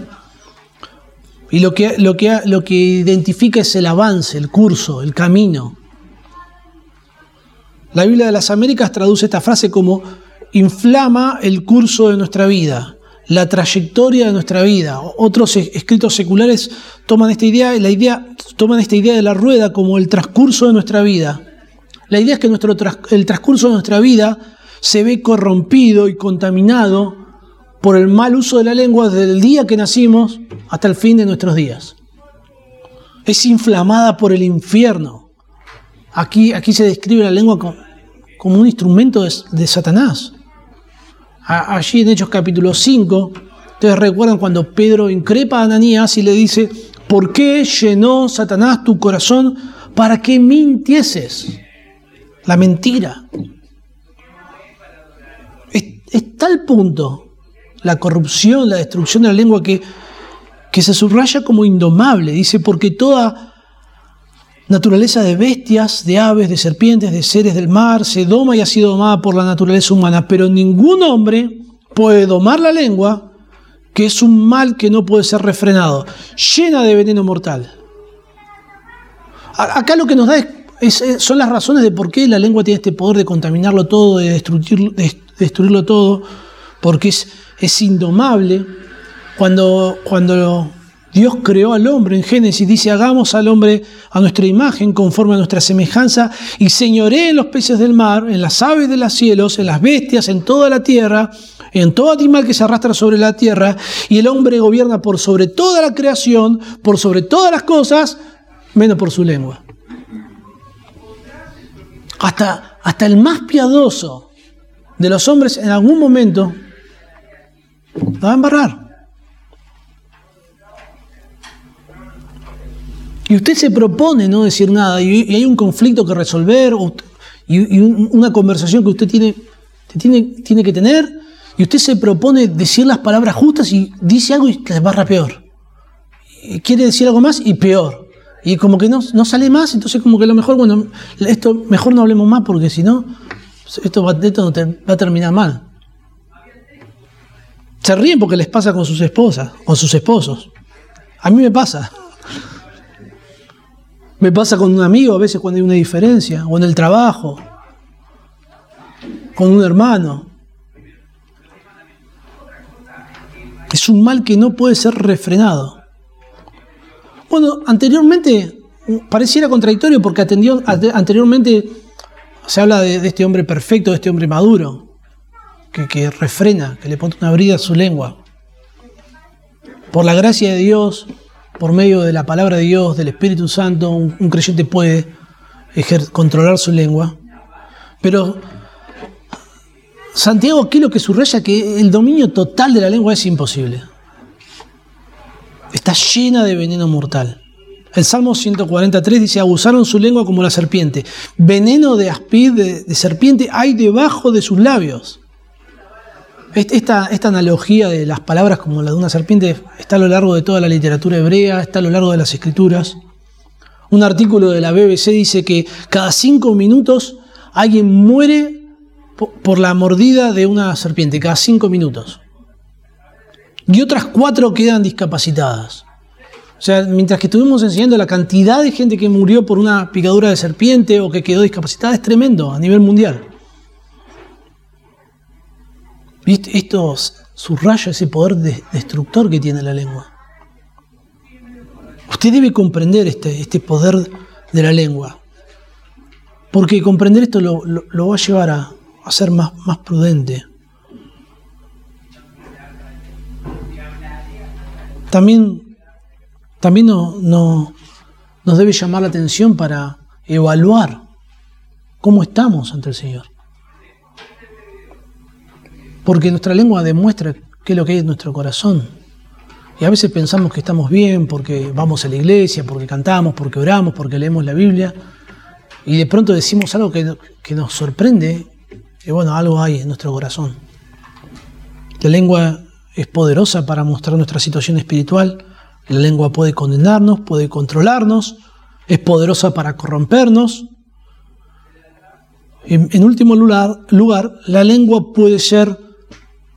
Y lo que, lo, que, lo que identifica es el avance, el curso, el camino. La Biblia de las Américas traduce esta frase como inflama el curso de nuestra vida, la trayectoria de nuestra vida. Otros escritos seculares toman esta idea, la idea, toman esta idea de la rueda como el transcurso de nuestra vida. La idea es que el transcurso de nuestra vida se ve corrompido y contaminado por el mal uso de la lengua desde el día que nacimos hasta el fin de nuestros días. Es inflamada por el infierno. Aquí, aquí se describe la lengua como, un instrumento de, Satanás. allí en Hechos capítulo 5, ustedes recuerdan cuando Pedro increpa a Ananías y le dice, ¿por qué llenó Satanás tu corazón para que mintieses? La mentira. Es tal punto la corrupción, la destrucción de la lengua que, que se subraya como indomable. Dice, porque toda naturaleza de bestias, de aves, de serpientes, de seres del mar, se doma y ha sido domada por la naturaleza humana, pero ningún hombre puede domar la lengua, que es un mal que no puede ser refrenado, llena de veneno mortal. Acá lo que nos da son las razones de por qué la lengua tiene este poder de contaminarlo todo, de destruirlo todo, porque es, es indomable. Cuando, cuando Dios creó al hombre en Génesis, dice, hagamos al hombre a nuestra imagen, conforme a nuestra semejanza, y señoré en los peces del mar, en las aves de los cielos, en las bestias, en toda la tierra, en todo animal que se arrastra sobre la tierra, y el hombre gobierna por sobre toda la creación, por sobre todas las cosas, menos por su lengua. Hasta, hasta el más piadoso de los hombres en algún momento va a embarrar. Y usted se propone no decir nada y, hay un conflicto que resolver y, una conversación que usted tiene, que tener y usted se propone decir las palabras justas y dice algo y le barra peor. Quiere decir algo más y peor. Y como que no, no sale más, entonces como que lo mejor, bueno, esto mejor no hablemos más porque si no, esto va, va a terminar mal. Se ríen porque les pasa con sus esposas, con sus esposos. A mí me pasa. Me pasa con un amigo a veces cuando hay una diferencia, o en el trabajo, con un hermano. Es un mal que no puede ser refrenado. Bueno, anteriormente pareciera contradictorio porque atendió, anteriormente se habla de, este hombre perfecto, de este hombre maduro, que, refrena, que le pone una brida a su lengua. Por la gracia de Dios, por medio de la palabra de Dios, del Espíritu Santo, un, creyente puede controlar su lengua. Pero Santiago aquí lo que subraya que el dominio total de la lengua es imposible. Está llena de veneno mortal. El Salmo 143 dice, abusaron su lengua como la serpiente. Veneno de aspid, de, serpiente, hay debajo de sus labios. Esta, esta, analogía de las palabras como la de una serpiente está a lo largo de toda la literatura hebrea, está a lo largo de las escrituras. Un artículo de la BBC dice que cada cinco minutos alguien muere por la mordida de una serpiente, cada cinco minutos. Y otras cuatro quedan discapacitadas. O sea, mientras que estuvimos enseñando la cantidad de gente que murió por una picadura de serpiente o que quedó discapacitada es tremendo a nivel mundial. Esto subraya ese poder destructor que tiene la lengua. Usted debe comprender este, este poder de la lengua, porque comprender esto lo, va a llevar a, a ser más, más prudente. También también no, nos debe llamar la atención para evaluar cómo estamos ante el Señor. Porque nuestra lengua demuestra qué es lo que hay en nuestro corazón. Y a veces pensamos que estamos bien porque vamos a la iglesia, porque cantamos, porque oramos, porque leemos la Biblia. Y de pronto decimos algo que, que nos sorprende. Y bueno, algo hay en nuestro corazón. La lengua es poderosa para mostrar nuestra situación espiritual la lengua puede condenarnos, puede controlarnos, es poderosa para corrompernos. En, último lugar, lugar, la lengua puede ser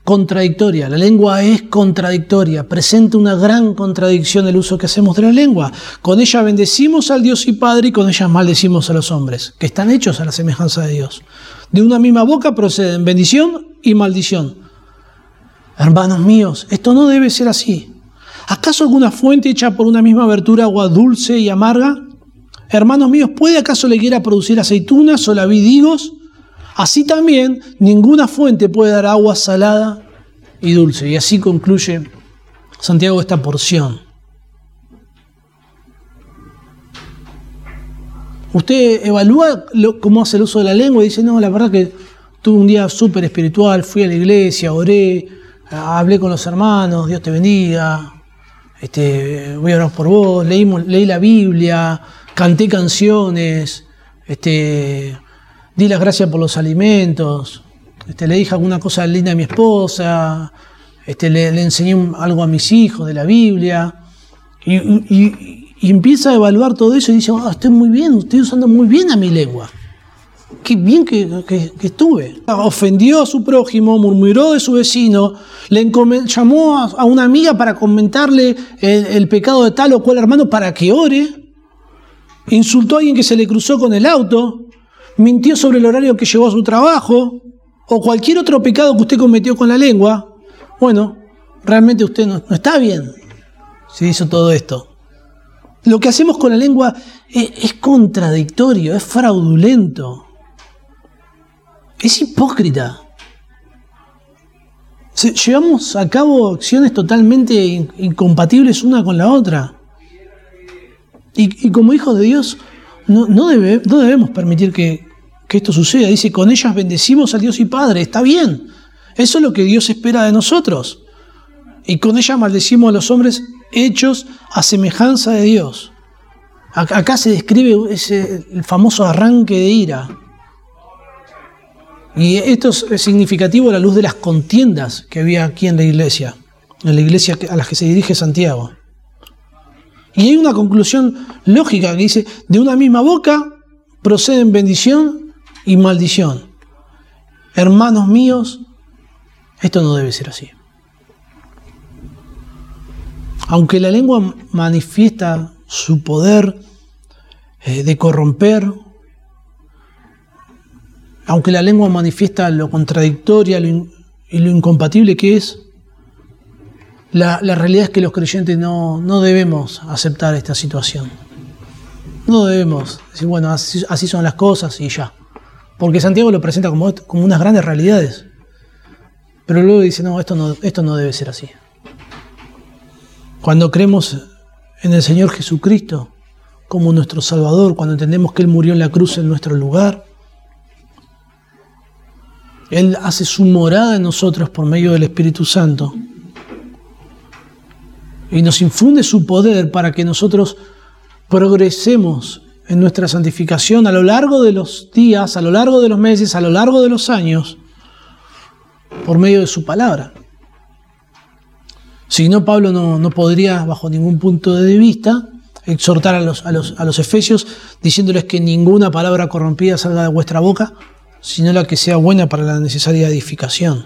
contradictoria. La lengua es contradictoria, presenta una gran contradicción el uso que hacemos de la lengua. Con ella bendecimos al Dios y Padre y con ella maldecimos a los hombres, que están hechos a la semejanza de Dios. De una misma boca proceden bendición y maldición. Hermanos míos, esto no debe ser así. ¿Acaso alguna fuente hecha por una misma abertura agua dulce y amarga? Hermanos míos, ¿puede acaso la higuera producir aceitunas o la vid higos? Así también ninguna fuente puede dar agua salada y dulce. Y así concluye Santiago esta porción. Usted evalúa cómo hace el uso de la lengua y dice, no, la verdad que tuve un día súper espiritual, fui a la iglesia, oré, hablé con los hermanos, Dios te bendiga, este, voy a orar por vos, leí la Biblia, canté canciones, este, di las gracias por los alimentos, este, le dije alguna cosa linda a mi esposa, este, le, enseñé algo a mis hijos de la Biblia, y, empieza a evaluar todo eso y dice, ah, estoy muy bien, estoy usando muy bien a mi lengua. Qué bien que, estuve. Ofendió a su prójimo, murmuró de su vecino, le llamó a, una amiga para comentarle el pecado de tal o cual hermano para que ore, insultó a alguien que se le cruzó con el auto, mintió sobre el horario que llevó a su trabajo, o cualquier otro pecado que usted cometió con la lengua, bueno, realmente usted no, está bien si hizo todo esto. Lo que hacemos con la lengua es, contradictorio, es fraudulento, es hipócrita. Llevamos a cabo acciones totalmente incompatibles una con la otra. Y, como hijos de Dios, no, debemos permitir que, esto suceda. Dice, con ellas bendecimos a Dios y Padre. Está bien. Eso es lo que Dios espera de nosotros. Y con ellas maldecimos a los hombres hechos a semejanza de Dios. Acá se describe ese, el famoso arranque de ira. Y esto es significativo a la luz de las contiendas que había aquí en la iglesia, en la iglesia a la que se dirige Santiago. Y hay una conclusión lógica que dice, de una misma boca proceden bendición y maldición. Hermanos míos, esto no debe ser así. Aunque la lengua manifiesta su poder eh, de corromper, aunque la lengua manifiesta lo contradictoria y lo incompatible que es, la, realidad es que los creyentes no, debemos aceptar esta situación. No debemos decir, bueno, así, son las cosas y ya. Porque Santiago lo presenta como, como unas grandes realidades. Pero luego dice, no esto, no, esto no debe ser así. Cuando creemos en el Señor Jesucristo como nuestro Salvador, cuando entendemos que Él murió en la cruz en nuestro lugar, Él hace su morada en nosotros por medio del Espíritu Santo y nos infunde su poder para que nosotros progresemos en nuestra santificación a lo largo de los días, a lo largo de los meses, a lo largo de los años, por medio de su palabra. Si no, Pablo no, podría, bajo ningún punto de vista, exhortar a los, a, los, a los efesios diciéndoles que ninguna palabra corrompida salga de vuestra boca, sino la que sea buena para la necesaria edificación.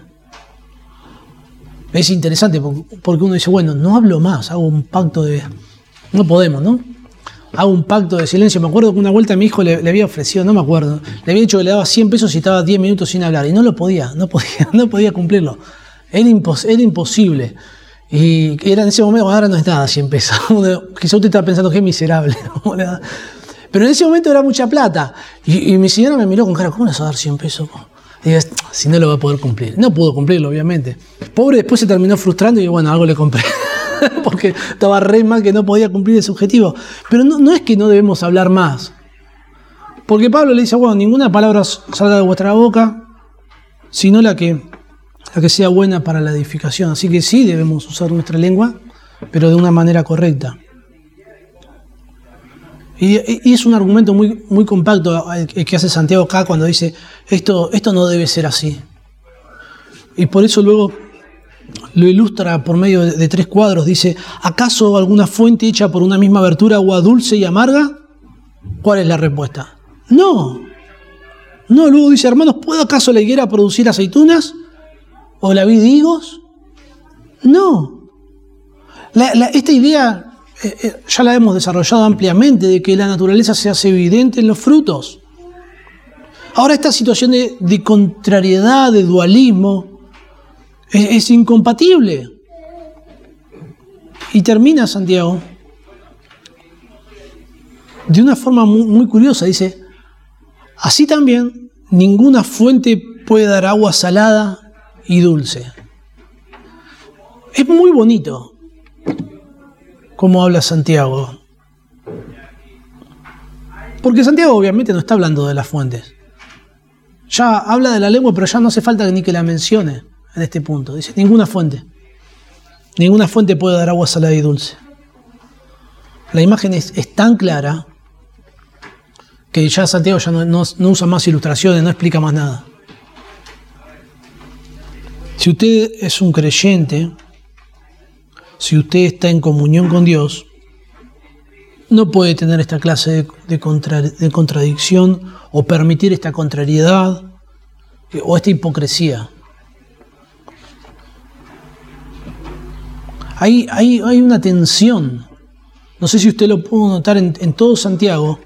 Es interesante porque uno dice, bueno, no hablo más, hago un pacto de... No podemos, ¿no? Hago un pacto de silencio. Me acuerdo que una vuelta a mi hijo le, había ofrecido, no me acuerdo, le había dicho que le daba 100 pesos y estaba 10 minutos sin hablar. Y no lo podía, no podía, no podía cumplirlo. Era, imposible. Y era en ese momento, ahora no es nada 100 pesos. Quizá usted está pensando es miserable. Pero en ese momento era mucha plata. Y, mi señora me miró con cara, ¿cómo le vas a dar 100 pesos? Y si no lo va a poder cumplir. No pudo cumplirlo, obviamente. Pobre después se terminó frustrando y bueno, algo le compré. Porque estaba re mal que no podía cumplir ese objetivo. Pero no, es que no debemos hablar más. Porque Pablo le dice, bueno, ninguna palabra salga de vuestra boca, sino la que, la que sea buena para la edificación. Así que sí debemos usar nuestra lengua, pero de una manera correcta. Y, es un argumento muy, muy compacto el que hace Santiago acá cuando dice, esto, esto no debe ser así. Y por eso luego lo ilustra por medio de, tres cuadros. Dice, ¿acaso alguna fuente hecha por una misma abertura agua dulce y amarga? ¿Cuál es la respuesta? No. No, luego dice, hermanos, ¿puede acaso la higuera producir aceitunas? ¿O la vi higos? No. esta idea eh, eh, ya la hemos desarrollado ampliamente, de que la naturaleza se hace evidente en los frutos. Ahora esta situación de, contrariedad, de dualismo, es, incompatible. Y termina Santiago de una forma muy curiosa. Dice, así también ninguna fuente puede dar agua salada y dulce. Es muy bonito cómo habla Santiago. Porque Santiago obviamente no está hablando de las fuentes. Ya habla de la lengua, pero ya no hace falta ni que la mencione en este punto. Dice, ninguna fuente. Ninguna fuente puede dar agua salada y dulce. La imagen es, tan clara que ya Santiago ya no, no usa más ilustraciones, no explica más nada. Si usted es un creyente, si usted está en comunión con Dios, no puede tener esta clase de, contradicción o permitir esta contrariedad o esta hipocresía. Hay, hay, una tensión, no sé si usted lo pudo notar en, todo Santiago,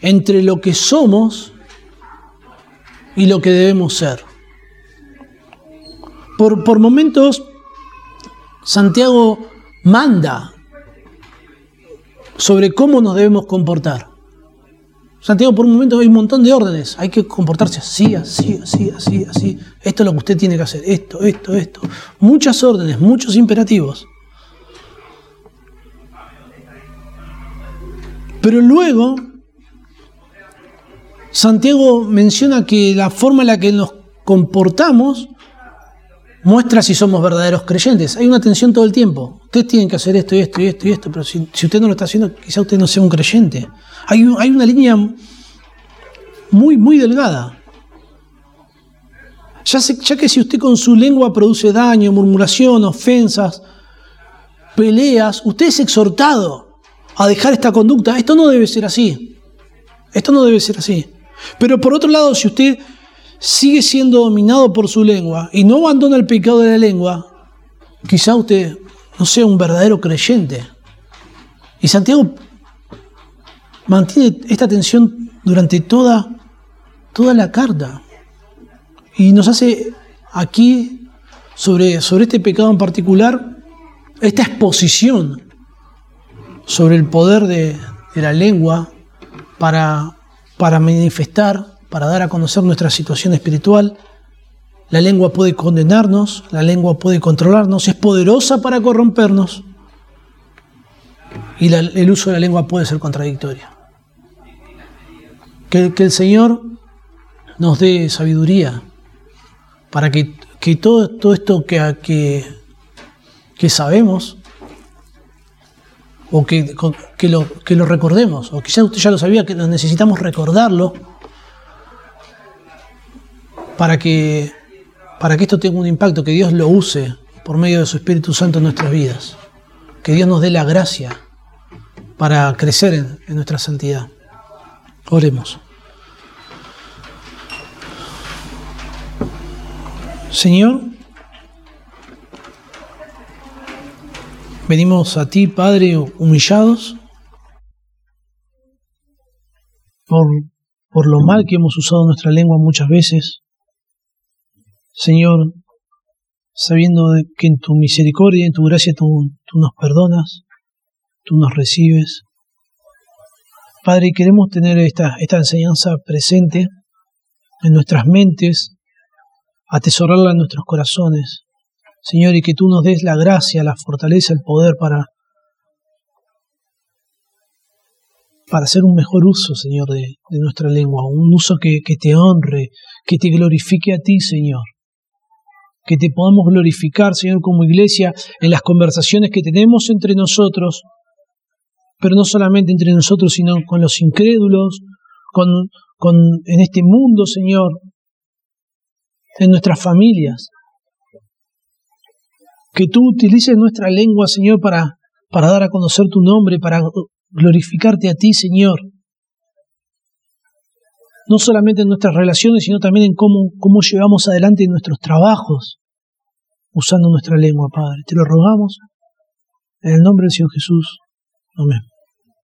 entre lo que somos y lo que debemos ser. Por, por momentos Santiago manda sobre cómo nos debemos comportar. Santiago, por un momento hay un montón de órdenes. Hay que comportarse así, así, así, así, así. Esto es lo que usted tiene que hacer. Esto, esto, esto. Muchas órdenes, muchos imperativos. Pero luego, Santiago menciona que la forma en la que nos comportamos muestra si somos verdaderos creyentes. Hay una tensión todo el tiempo. Ustedes tienen que hacer esto y esto y esto y esto, pero si, usted no lo está haciendo, quizá usted no sea un creyente. Hay, una línea muy, muy delgada. Ya, ya que si usted con su lengua produce daño, murmuración, ofensas, peleas, usted es exhortado a dejar esta conducta. Esto no debe ser así. Esto no debe ser así. Pero por otro lado, si usted sigue siendo dominado por su lengua y no abandona el pecado de la lengua, quizá usted no sea un verdadero creyente. Y Santiago mantiene esta tensión durante toda, toda la carta. Y nos hace aquí, sobre, sobre este pecado en particular, esta exposición sobre el poder de, la lengua para, para manifestar para dar a conocer nuestra situación espiritual. La lengua puede condenarnos, la lengua puede controlarnos, es poderosa para corrompernos y el uso de la lengua puede ser contradictorio. Que, el Señor nos dé sabiduría para que, todo, todo, esto que, que, que sabemos o que, que, lo, que lo recordemos, o quizás usted ya lo sabía, que necesitamos recordarlo para que, para que esto tenga un impacto, que Dios lo use por medio de su Espíritu Santo en nuestras vidas. Que Dios nos dé la gracia para crecer en, nuestra santidad. Oremos. Señor, venimos a ti, Padre, humillados por, por lo mal que hemos usado nuestra lengua muchas veces Señor, sabiendo que en tu misericordia en tu gracia tú, nos perdonas, tú nos recibes. Padre, queremos tener esta, esta enseñanza presente en nuestras mentes, atesorarla en nuestros corazones. Señor, y que tú nos des la gracia, la fortaleza, el poder para, para hacer un mejor uso, Señor, de, nuestra lengua, un uso que, que te honre, que te glorifique a ti, Señor que te podamos glorificar, Señor, como iglesia, en las conversaciones que tenemos entre nosotros, pero no solamente entre nosotros, sino con los incrédulos, con, con, en este mundo, Señor, en nuestras familias. Que tú utilices nuestra lengua, Señor, para, para dar a conocer tu nombre, para glorificarte a ti, Señor. No solamente en nuestras relaciones, sino también en cómo, cómo llevamos adelante nuestros trabajos usando nuestra lengua, Padre. Te lo rogamos en el nombre del Señor Jesús. Amén.